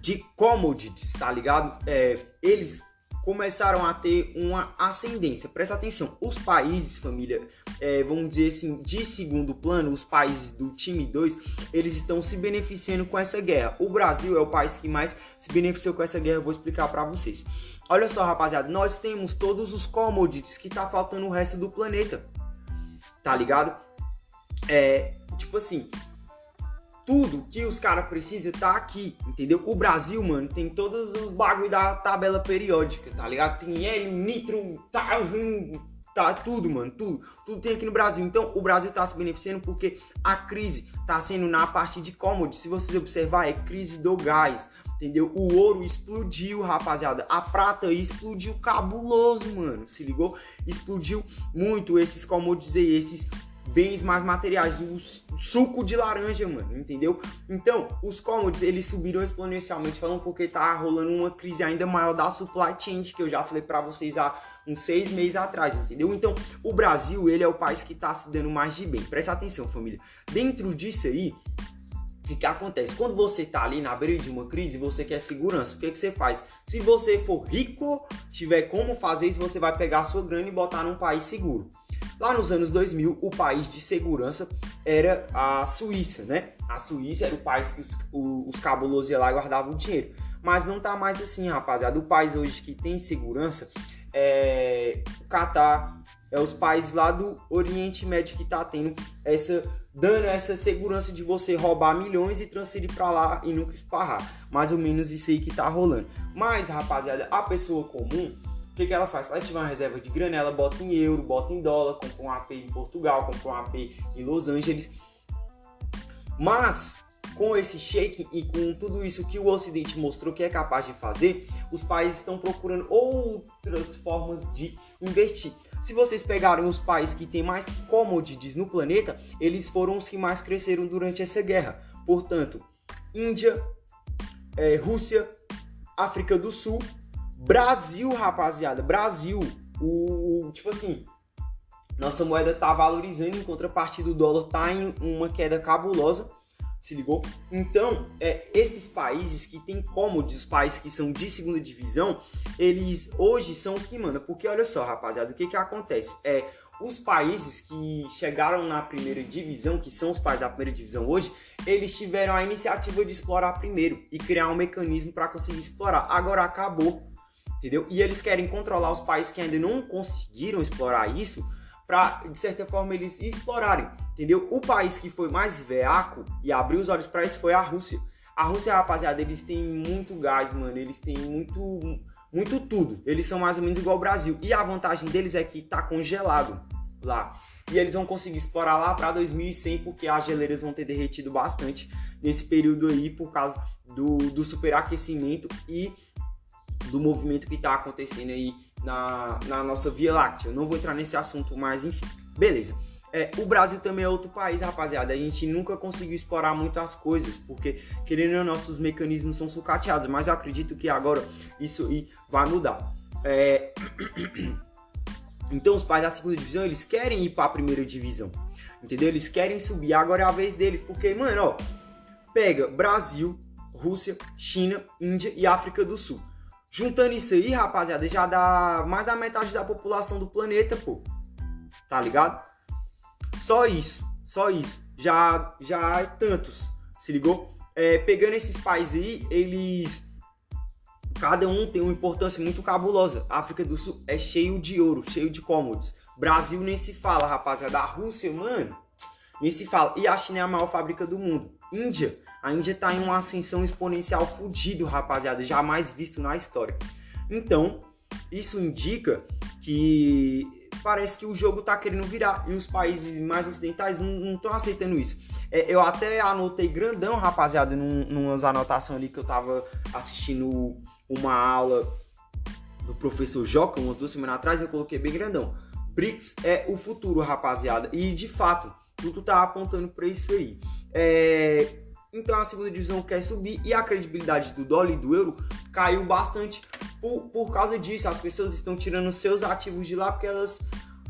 de commodities, tá ligado? É, eles começaram a ter uma ascendência. Presta atenção, os países, família, é, vamos dizer assim, de segundo plano, os países do time 2, eles estão se beneficiando com essa guerra. O Brasil é o país que mais se beneficiou com essa guerra, eu vou explicar para vocês. Olha só, rapaziada, nós temos todos os commodities que tá faltando o resto do planeta tá ligado? É, tipo assim, tudo que os caras precisam tá aqui, entendeu? O Brasil, mano, tem todos os bagulho da tabela periódica, tá ligado? Tem hélio, nitro, tá, tá tudo, mano, tudo. Tudo tem aqui no Brasil. Então, o Brasil tá se beneficiando porque a crise tá sendo na parte de commodities. Se vocês observar, é crise do gás, entendeu? O ouro explodiu, rapaziada. A prata explodiu cabuloso, mano. Se ligou? Explodiu muito esses commodities aí, esses bens mais materiais, o suco de laranja, mano, entendeu? Então, os commodities, eles subiram exponencialmente, falando porque tá rolando uma crise ainda maior da supply chain, que eu já falei para vocês há uns seis meses atrás, entendeu? Então, o Brasil, ele é o país que tá se dando mais de bem. Presta atenção, família. Dentro disso aí, o que, que acontece? Quando você está ali na beira de uma crise, você quer segurança. O que, que você faz? Se você for rico, tiver como fazer isso, você vai pegar a sua grana e botar num país seguro. Lá nos anos 2000, o país de segurança era a Suíça, né? A Suíça era o país que os, os cabulosos iam lá e guardavam o dinheiro. Mas não tá mais assim, rapaziada. O país hoje que tem segurança é o Catar, é os países lá do Oriente Médio que tá tendo essa dando essa segurança de você roubar milhões e transferir para lá e nunca esparrar. Mais ou menos isso aí que tá rolando. Mas, rapaziada, a pessoa comum, que, que ela faz? Ela tiver uma reserva de grana, ela bota em euro, bota em dólar, compra um AP em Portugal, compra um AP em Los Angeles. Mas, com esse shake e com tudo isso que o Ocidente mostrou que é capaz de fazer, os países estão procurando outras formas de investir. Se vocês pegarem os países que têm mais commodities no planeta, eles foram os que mais cresceram durante essa guerra. Portanto, Índia, é, Rússia, África do Sul, Brasil, rapaziada, Brasil. O, tipo assim, nossa moeda tá valorizando em contrapartida do dólar tá em uma queda cabulosa se ligou? Então, é, esses países que têm commodities, os países que são de segunda divisão, eles hoje são os que mandam. Porque olha só, rapaziada, o que que acontece? É, os países que chegaram na primeira divisão, que são os países da primeira divisão hoje, eles tiveram a iniciativa de explorar primeiro e criar um mecanismo para conseguir explorar. Agora acabou, entendeu? E eles querem controlar os países que ainda não conseguiram explorar isso para de certa forma eles explorarem, entendeu? O país que foi mais veaco e abriu os olhos para isso foi a Rússia. A Rússia, rapaziada, eles têm muito gás, mano, eles têm muito muito tudo. Eles são mais ou menos igual ao Brasil. E a vantagem deles é que tá congelado lá. e eles vão conseguir explorar lá para 2100 porque as geleiras vão ter derretido bastante nesse período aí por causa do, do superaquecimento e do movimento que está acontecendo aí na, na nossa Via Láctea. Eu não vou entrar nesse assunto, mas enfim, beleza. É, o Brasil também é outro país, rapaziada. A gente nunca conseguiu explorar muito as coisas, porque querendo ou não, nossos mecanismos são sucateados. Mas eu acredito que agora isso aí vai mudar. É... [clears throat] Então os pais da segunda divisão, eles querem ir para a primeira divisão. Entendeu? Eles querem subir. Agora é a vez deles, porque, mano, ó, pega Brasil, Rússia, China, Índia e África do Sul. Juntando isso aí, rapaziada, já dá mais da metade da população do planeta, pô. Tá ligado? Só isso, só isso. Já, já é tantos, se ligou? É, pegando esses países aí, eles. Cada um tem uma importância muito cabulosa. A África do Sul é cheio de ouro, cheio de commodities. Brasil nem se fala, rapaziada. A Rússia, mano, nem se fala. E a China é a maior fábrica do mundo. Índia, a Índia tá em uma ascensão exponencial fudido, rapaziada, jamais visto na história. Então, isso indica que parece que o jogo tá querendo virar e os países mais ocidentais não estão aceitando isso. É, eu até anotei grandão, rapaziada, num, numas anotações ali que eu tava assistindo uma aula do professor Joca, umas duas semanas atrás, eu coloquei bem grandão. BRICS é o futuro, rapaziada. E de fato, tudo tá apontando para isso aí. É, então a segunda divisão quer subir e a credibilidade do dólar e do euro caiu bastante por, por causa disso. As pessoas estão tirando seus ativos de lá porque elas,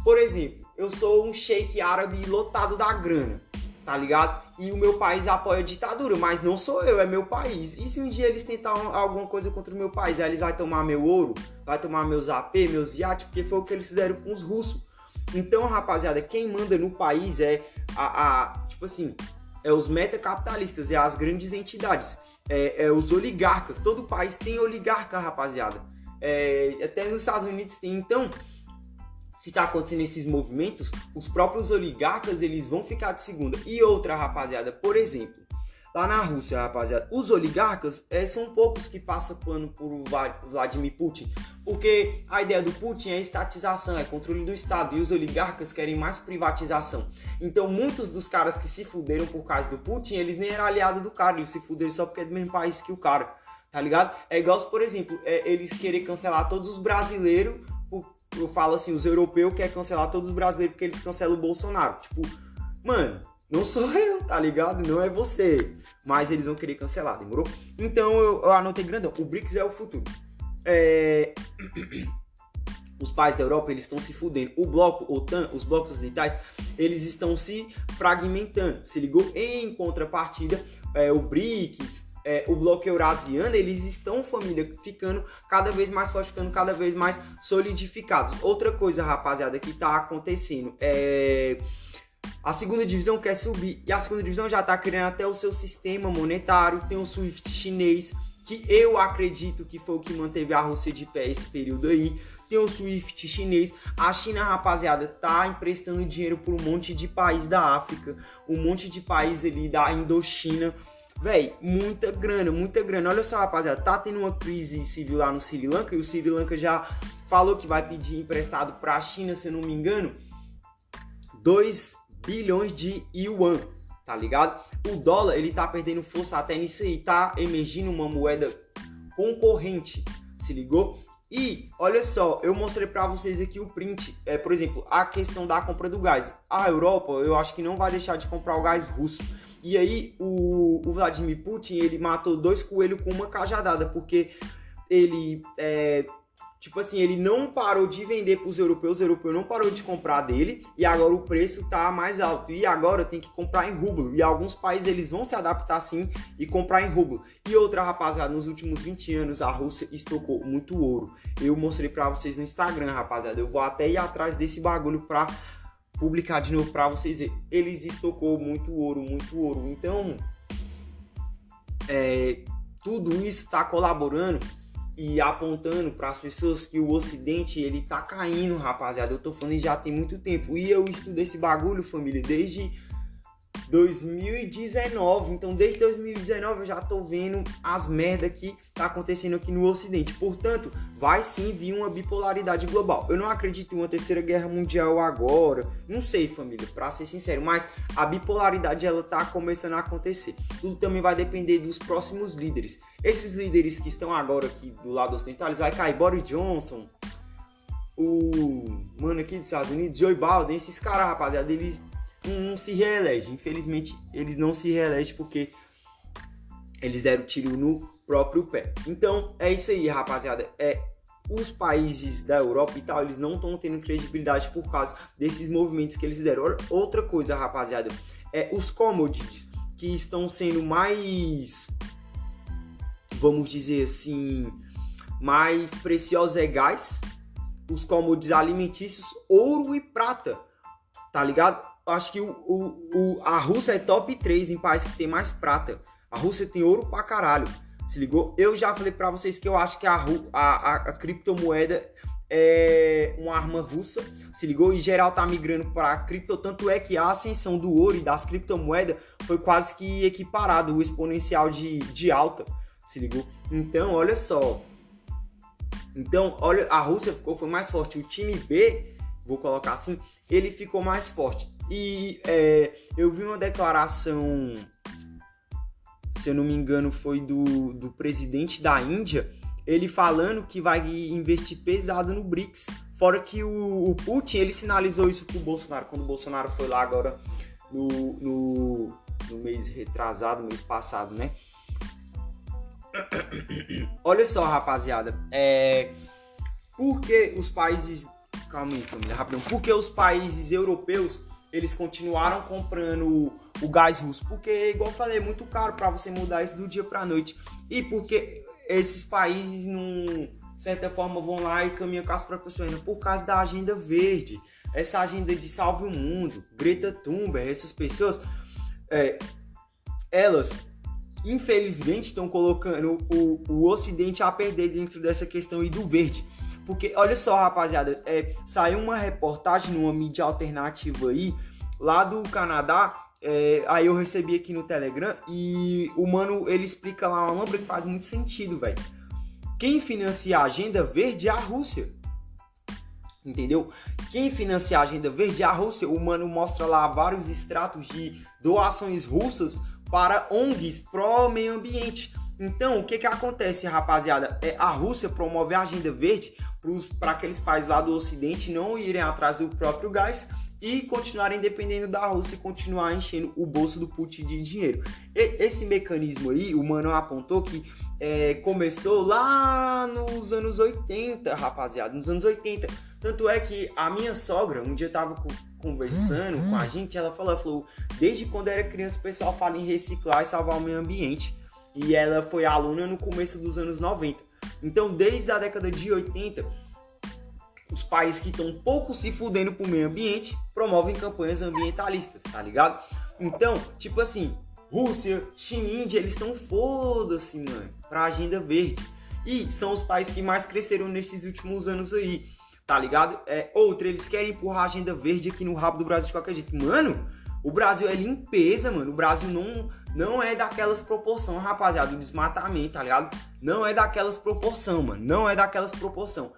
por exemplo, eu sou um sheik árabe lotado da grana, tá ligado? E o meu país apoia a ditadura, mas não sou eu, é meu país. E se um dia eles tentarem alguma coisa contra o meu país, aí eles vão tomar meu ouro, vai tomar meus AP, meus iates, porque foi o que eles fizeram com os russos. Então, rapaziada, quem manda no país é a, a tipo assim, é os metacapitalistas, é as grandes entidades, é, é os oligarcas. Todo país tem oligarca, rapaziada. É, até nos Estados Unidos tem. Então, se está acontecendo esses movimentos, os próprios oligarcas eles vão ficar de segunda. E outra, rapaziada, por exemplo, lá na Rússia, rapaziada, os oligarcas é, são poucos que passam pano por Vladimir Putin, porque a ideia do Putin é estatização, é controle do Estado, e os oligarcas querem mais privatização. Então, muitos dos caras que se fuderam por causa do Putin, eles nem eram aliados do cara, eles se fuderam só porque é do mesmo país que o cara, tá ligado? É igual, por exemplo, é, eles querem cancelar todos os brasileiros, eu falo assim, os europeus querem cancelar todos os brasileiros porque eles cancelam o Bolsonaro. Tipo, mano, não sou [laughs] eu, tá ligado? Não é você. Mas eles vão querer cancelar, demorou? Então eu, eu anotei grandão. O BRICS é o futuro. É... [clears throat] Os países da Europa, eles estão se fudendo. O bloco OTAN, os blocos ocidentais, eles estão se fragmentando. Se ligou? Em contrapartida, é, o BRICS, é, o bloco eurasiano, eles estão, família, ficando cada vez mais forte, ficando cada vez mais solidificados. Outra coisa, rapaziada, que tá acontecendo é a segunda divisão quer subir e a segunda divisão já está criando até o seu sistema monetário. Tem o SWIFT chinês, que eu acredito que foi o que manteve a Rússia de pé esse período aí. Tem o SWIFT chinês. A China, rapaziada, tá emprestando dinheiro por um monte de país da África, um monte de país ali da Indochina. Véi, muita grana, muita grana. Olha só, rapaziada, tá tendo uma crise civil lá no Sri Lanka e o Sri Lanka já falou que vai pedir emprestado para a China, se eu não me engano, 2 bilhões de yuan, tá ligado? O dólar, ele tá perdendo força até nisso aí, tá emergindo uma moeda concorrente, se ligou? E olha só, eu mostrei para vocês aqui o print, é, por exemplo, a questão da compra do gás. A Europa, eu acho que não vai deixar de comprar o gás russo. E aí o, o Vladimir Putin, ele matou dois coelhos com uma cajadada, porque ele é, Tipo assim, ele não parou de vender para os europeus, os europeus não parou de comprar dele e agora o preço tá mais alto. E agora tem que comprar em rublo. E alguns países eles vão se adaptar sim e comprar em rublo. E outra, rapaziada, nos últimos 20 anos a Rússia estocou muito ouro. Eu mostrei para vocês no Instagram, rapaziada. Eu vou até ir atrás desse bagulho para publicar de novo para vocês verem. Eles estocou muito ouro, muito ouro. Então, é, tudo isso está colaborando e apontando para as pessoas que o Ocidente ele tá caindo, rapaziada. Eu tô falando já tem muito tempo. E eu estudo esse bagulho, família, desde 2019. Então, desde 2019 eu já tô vendo as merda que tá acontecendo aqui no Ocidente. Portanto, vai sim vir uma bipolaridade global. Eu não acredito em uma terceira guerra mundial agora. Não sei, família, para ser sincero, mas a bipolaridade ela tá começando a acontecer. Tudo também vai depender dos próximos líderes. Esses líderes que estão agora aqui do lado ocidental, vai cair Boris Johnson, o mano aqui dos Estados Unidos, Joe Biden, esses caras, rapaziada, eles não se reelege. Infelizmente, eles não se reelegem porque eles deram tiro no próprio pé. Então, é isso aí, rapaziada. É os países da Europa e tal, eles não estão tendo credibilidade por causa desses movimentos que eles deram. Outra coisa, rapaziada, é os commodities que estão sendo mais vamos dizer assim, mais preciosos legais, os commodities alimentícios, ouro e prata. Tá ligado? Acho que o, o, o, a Rússia é top 3 em países que tem mais prata. A Rússia tem ouro pra caralho. Se ligou? Eu já falei para vocês que eu acho que a, a, a, criptomoeda é uma arma russa. Se ligou? E geral tá migrando para cripto. Tanto é que a ascensão do ouro e das criptomoedas foi quase que equiparado o exponencial de, de alta. Se ligou? Então, olha só. Então, olha, a Rússia ficou foi mais forte. O time B, vou colocar assim, ele ficou mais forte. E é, eu vi uma declaração, se eu não me engano, foi do, do presidente da Índia, ele falando que vai investir pesado no BRICS. Fora que o, o Putin, ele sinalizou isso pro Bolsonaro, quando o Bolsonaro foi lá agora no, no, no mês retrasado, mês passado, né? [coughs] Olha só, rapaziada. É, porque os países. Calma aí, família, rapidão. Porque os países europeus eles continuaram comprando o gás russo, porque, igual eu falei, é muito caro para você mudar isso do dia para noite. E porque esses países, de certa forma, vão lá e caminham com as próprias pernas por causa da agenda verde. Essa agenda de salve o mundo, Greta Thunberg, essas pessoas, é, elas infelizmente estão colocando o, o Ocidente a perder dentro dessa questão e do verde. Porque, olha só, rapaziada, é, saiu uma reportagem numa mídia alternativa aí, lá do Canadá, é, aí eu recebi aqui no Telegram, e o mano, ele explica lá uma lâmpada que faz muito sentido, velho. Quem financia a agenda verde é a Rússia. Entendeu? Quem financia a agenda verde é a Rússia. O mano mostra lá vários extratos de doações russas para ONGs pró meio ambiente. Então, o que que acontece, rapaziada? É, a Rússia promove a agenda verde para aqueles países lá do Ocidente não irem atrás do próprio gás e continuarem dependendo da Rússia e continuar enchendo o bolso do Putin de dinheiro. E, esse mecanismo aí, o Mano apontou que é, começou lá nos anos 80, rapaziada, nos anos 80. Tanto é que a minha sogra, um dia tava conversando com a gente, ela falou, ela falou, desde quando era criança o pessoal fala em reciclar e salvar o meio ambiente. E ela foi aluna no começo dos anos 90. Então, desde a década de 80, os países que estão pouco se fudendo pro meio ambiente promovem campanhas ambientalistas, tá ligado? Então, tipo assim, Rússia, China e Índia, eles estão foda-se, mano, pra agenda verde. E são os países que mais cresceram nesses últimos anos aí, tá ligado? É, outra, eles querem empurrar a agenda verde aqui no rabo do Brasil de qualquer jeito. Mano, o Brasil é limpeza, mano. O Brasil não, não é daquelas proporção, rapaziada, do desmatamento, tá ligado? Não é daquelas proporção, mano. Não é daquelas proporção.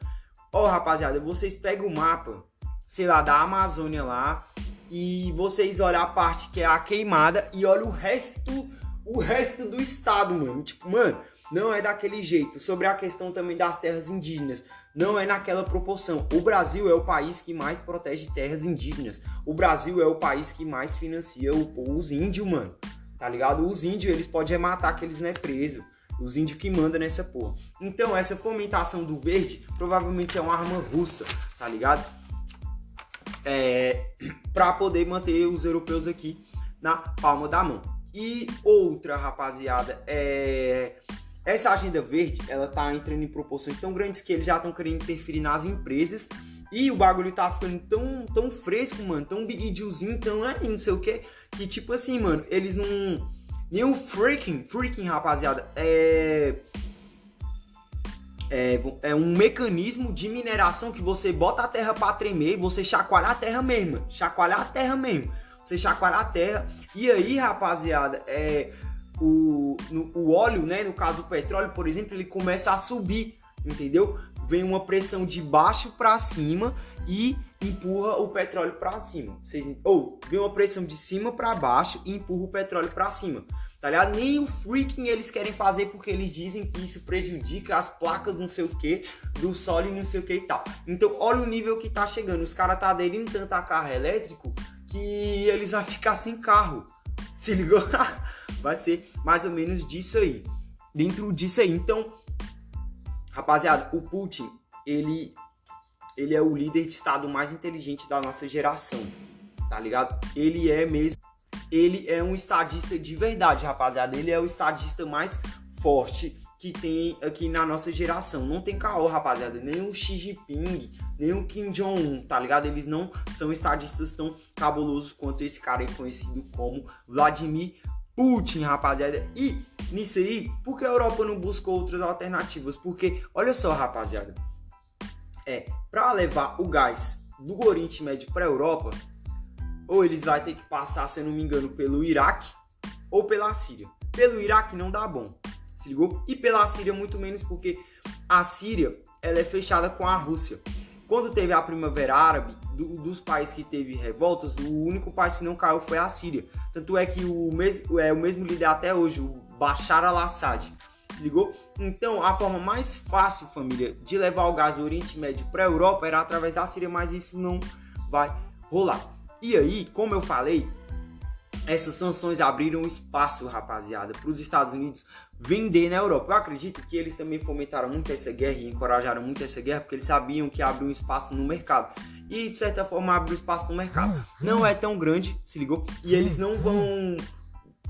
Ó, oh, rapaziada, vocês pegam o mapa, sei lá, da Amazônia lá, e vocês olham a parte que é a queimada e olha o resto, o resto do estado, mano. Tipo, mano, não é daquele jeito. Sobre a questão também das terras indígenas não é naquela proporção. O Brasil é o país que mais protege terras indígenas. O Brasil é o país que mais financia o, os índios, mano. Tá ligado? Os índios, eles podem matar que eles não é preso. Os índios que mandam nessa porra. Então, essa fomentação do verde provavelmente é uma arma russa, tá ligado? É, [clears throat] pra poder manter os europeus aqui na palma da mão. E outra, rapaziada, é essa agenda verde, ela tá entrando em proporções tão grandes que eles já estão querendo interferir nas empresas e o bagulho tá ficando tão, tão fresco, mano, tão big dealzinho, tão é, não sei o que, que tipo assim, mano, eles não. O freaking, freaking, rapaziada, é. É, é um mecanismo de mineração que você bota a terra para tremer, você chacoalha a terra mesmo, chacoalhar a terra mesmo. você chacoalha a terra. E aí, rapaziada, é, o, no, o óleo, né? No caso o petróleo, por exemplo, ele começa a subir, entendeu? Vem uma pressão de baixo para cima e empurra o petróleo para cima. Vocês, ou vem uma pressão de cima para baixo e empurra o petróleo para cima. Tá ligado? Nem o freaking eles querem fazer porque eles dizem que isso prejudica as placas não sei o que do solo e não sei o que e tal. Então, olha o nível que tá chegando. Os caras tá aderindo tanto a carro elétrico que eles vão ficar sem carro. Se ligou? [laughs] Vai ser mais ou menos disso aí. Dentro disso aí. Então, rapaziada, o Putin, ele ele é o líder de estado mais inteligente da nossa geração. Tá ligado? Ele é mesmo ele é um estadista de verdade, rapaziada. Ele é o estadista mais forte que tem aqui na nossa geração. Não tem caô, rapaziada. Nem o Xi Jinping, nem o Kim Jong-un, tá ligado? Eles não são estadistas tão cabulosos quanto esse cara aí conhecido como Vladimir Putin, rapaziada. E nisso aí, por que a Europa não buscou outras alternativas? Porque, olha só, rapaziada. É, para levar o gás do Oriente Médio para a Europa, ou eles vão ter que passar, se eu não me engano, pelo Iraque ou pela Síria. Pelo Iraque não dá bom, se ligou? E pela Síria muito menos porque a Síria ela é fechada com a Rússia. Quando teve a Primavera Árabe, do, dos países que teve revoltas, o único país que não caiu foi a Síria. Tanto é que o, é, o mesmo líder até hoje, o Bashar al-Assad, se ligou? Então, a forma mais fácil, família, de levar o gás do Oriente Médio para a Europa era através da Síria, mas isso não vai rolar. E aí, como eu falei, essas sanções abriram espaço, rapaziada, para os Estados Unidos vender na Europa. Eu acredito que eles também fomentaram muito essa guerra e encorajaram muito essa guerra porque eles sabiam que abriu um espaço no mercado. E de certa forma abriu espaço no mercado. Não é tão grande, se ligou? E eles não vão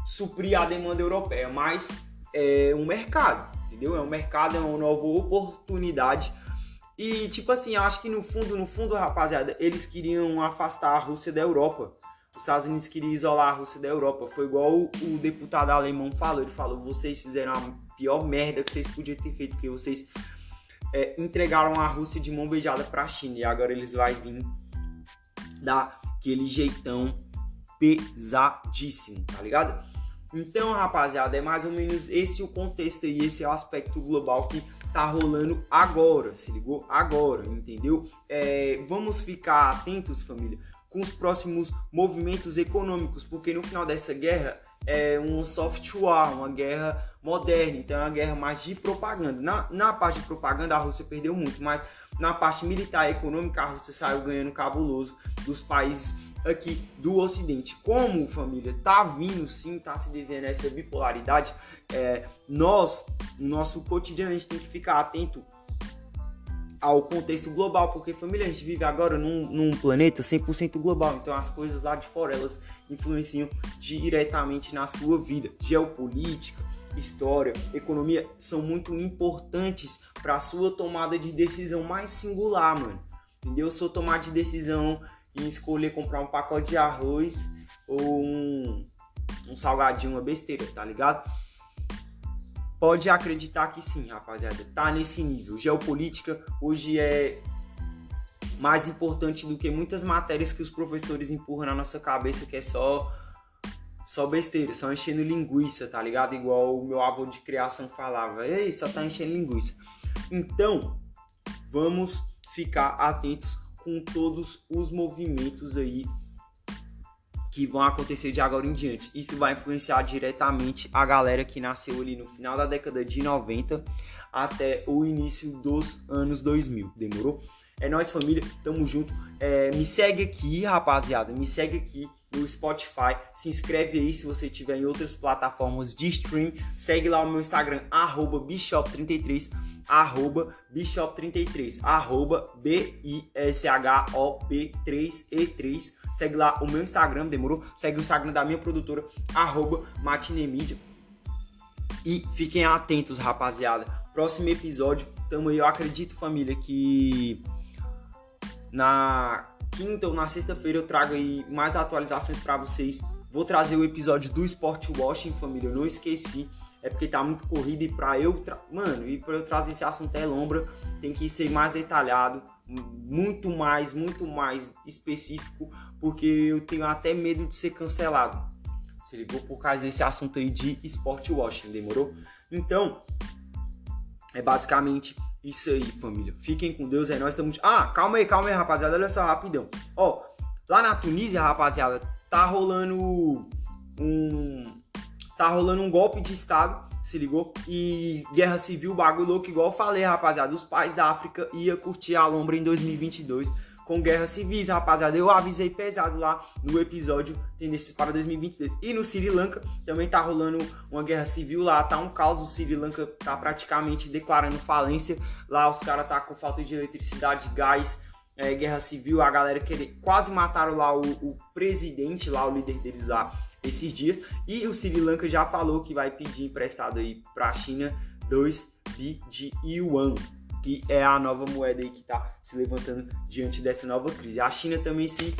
suprir a demanda europeia, mas é um mercado, entendeu? É um mercado, é uma nova oportunidade e, tipo assim, acho que no fundo, no fundo, rapaziada, eles queriam afastar a Rússia da Europa. Os Estados Unidos queriam isolar a Rússia da Europa. Foi igual o, o deputado alemão falou. Ele falou: vocês fizeram a pior merda que vocês podiam ter feito, porque vocês é, entregaram a Rússia de mão beijada pra China. E agora eles vão vir dar aquele jeitão pesadíssimo, tá ligado? Então, rapaziada, é mais ou menos esse o contexto e esse é o aspecto global que tá rolando agora, se ligou? Agora, entendeu? É, vamos ficar atentos, família, com os próximos movimentos econômicos, porque no final dessa guerra é um soft war, uma guerra moderna, então é uma guerra mais de propaganda. Na, na parte de propaganda, a Rússia perdeu muito, mas na parte militar e econômica, a Rússia saiu ganhando cabuloso dos países aqui do Ocidente. Como família tá vindo sim, tá se desenhando essa bipolaridade, é, nós, no nosso cotidiano, a gente tem que ficar atento ao contexto global, porque família, a gente vive agora num, num planeta 100% global, então as coisas lá de fora elas influenciam diretamente na sua vida. Geopolítica, história, economia são muito importantes para a sua tomada de decisão mais singular, mano. Entendeu? Sua tomada de decisão em escolher comprar um pacote de arroz ou um, um salgadinho, uma besteira, tá ligado? Pode acreditar que sim, rapaziada. Tá nesse nível. Geopolítica hoje é mais importante do que muitas matérias que os professores empurram na nossa cabeça, que é só só besteira, só enchendo linguiça, tá ligado? Igual o meu avô de criação falava. Ei, só tá enchendo linguiça. Então, vamos ficar atentos com todos os movimentos aí que vão acontecer de agora em diante. Isso vai influenciar diretamente a galera que nasceu ali no final da década de 90 até o início dos anos 2000. Demorou? É nós família, tamo junto. É, me segue aqui, rapaziada. Me segue aqui no Spotify. Se inscreve aí se você tiver em outras plataformas de stream. Segue lá o meu Instagram, Bishop33, Bishop33, B-I-S-H-O-P-3-E-3. Segue lá o meu Instagram, demorou? Segue o Instagram da minha produtora, arroba Matinemedia. E fiquem atentos, rapaziada. Próximo episódio, tamo aí. Eu acredito, família, que na quinta ou na sexta-feira eu trago aí mais atualizações para vocês. Vou trazer o episódio do Sport Washing, família. Eu não esqueci. É porque tá muito corrido e para eu, tra... mano, e para eu trazer esse assunto é lombra, tem que ser mais detalhado, muito mais, muito mais específico porque eu tenho até medo de ser cancelado. Se ligou por causa desse assunto aí de sport washing, demorou? Então, é basicamente isso aí, família. Fiquem com Deus, aí nós estamos. Ah, calma aí, calma aí, rapaziada. Olha só rapidão. Ó, lá na Tunísia, rapaziada, tá rolando um. Tá rolando um golpe de Estado, se ligou? E guerra civil, bagulho louco, igual eu falei, rapaziada. Os pais da África iam curtir a lombra em 2022 com guerras civis, rapaziada. Eu avisei pesado lá no episódio Tendências para 2022. E no Sri Lanka também tá rolando uma guerra civil lá, tá um caos. O Sri Lanka tá praticamente declarando falência. Lá os caras tá com falta de eletricidade, gás, é, guerra civil. A galera querer, quase mataram lá o, o presidente, lá o líder deles lá esses dias. E o Sri Lanka já falou que vai pedir emprestado aí pra China 2 bi de yuan que é a nova moeda aí que está se levantando diante dessa nova crise. A China também se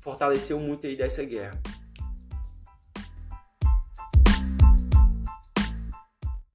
fortaleceu muito aí dessa guerra.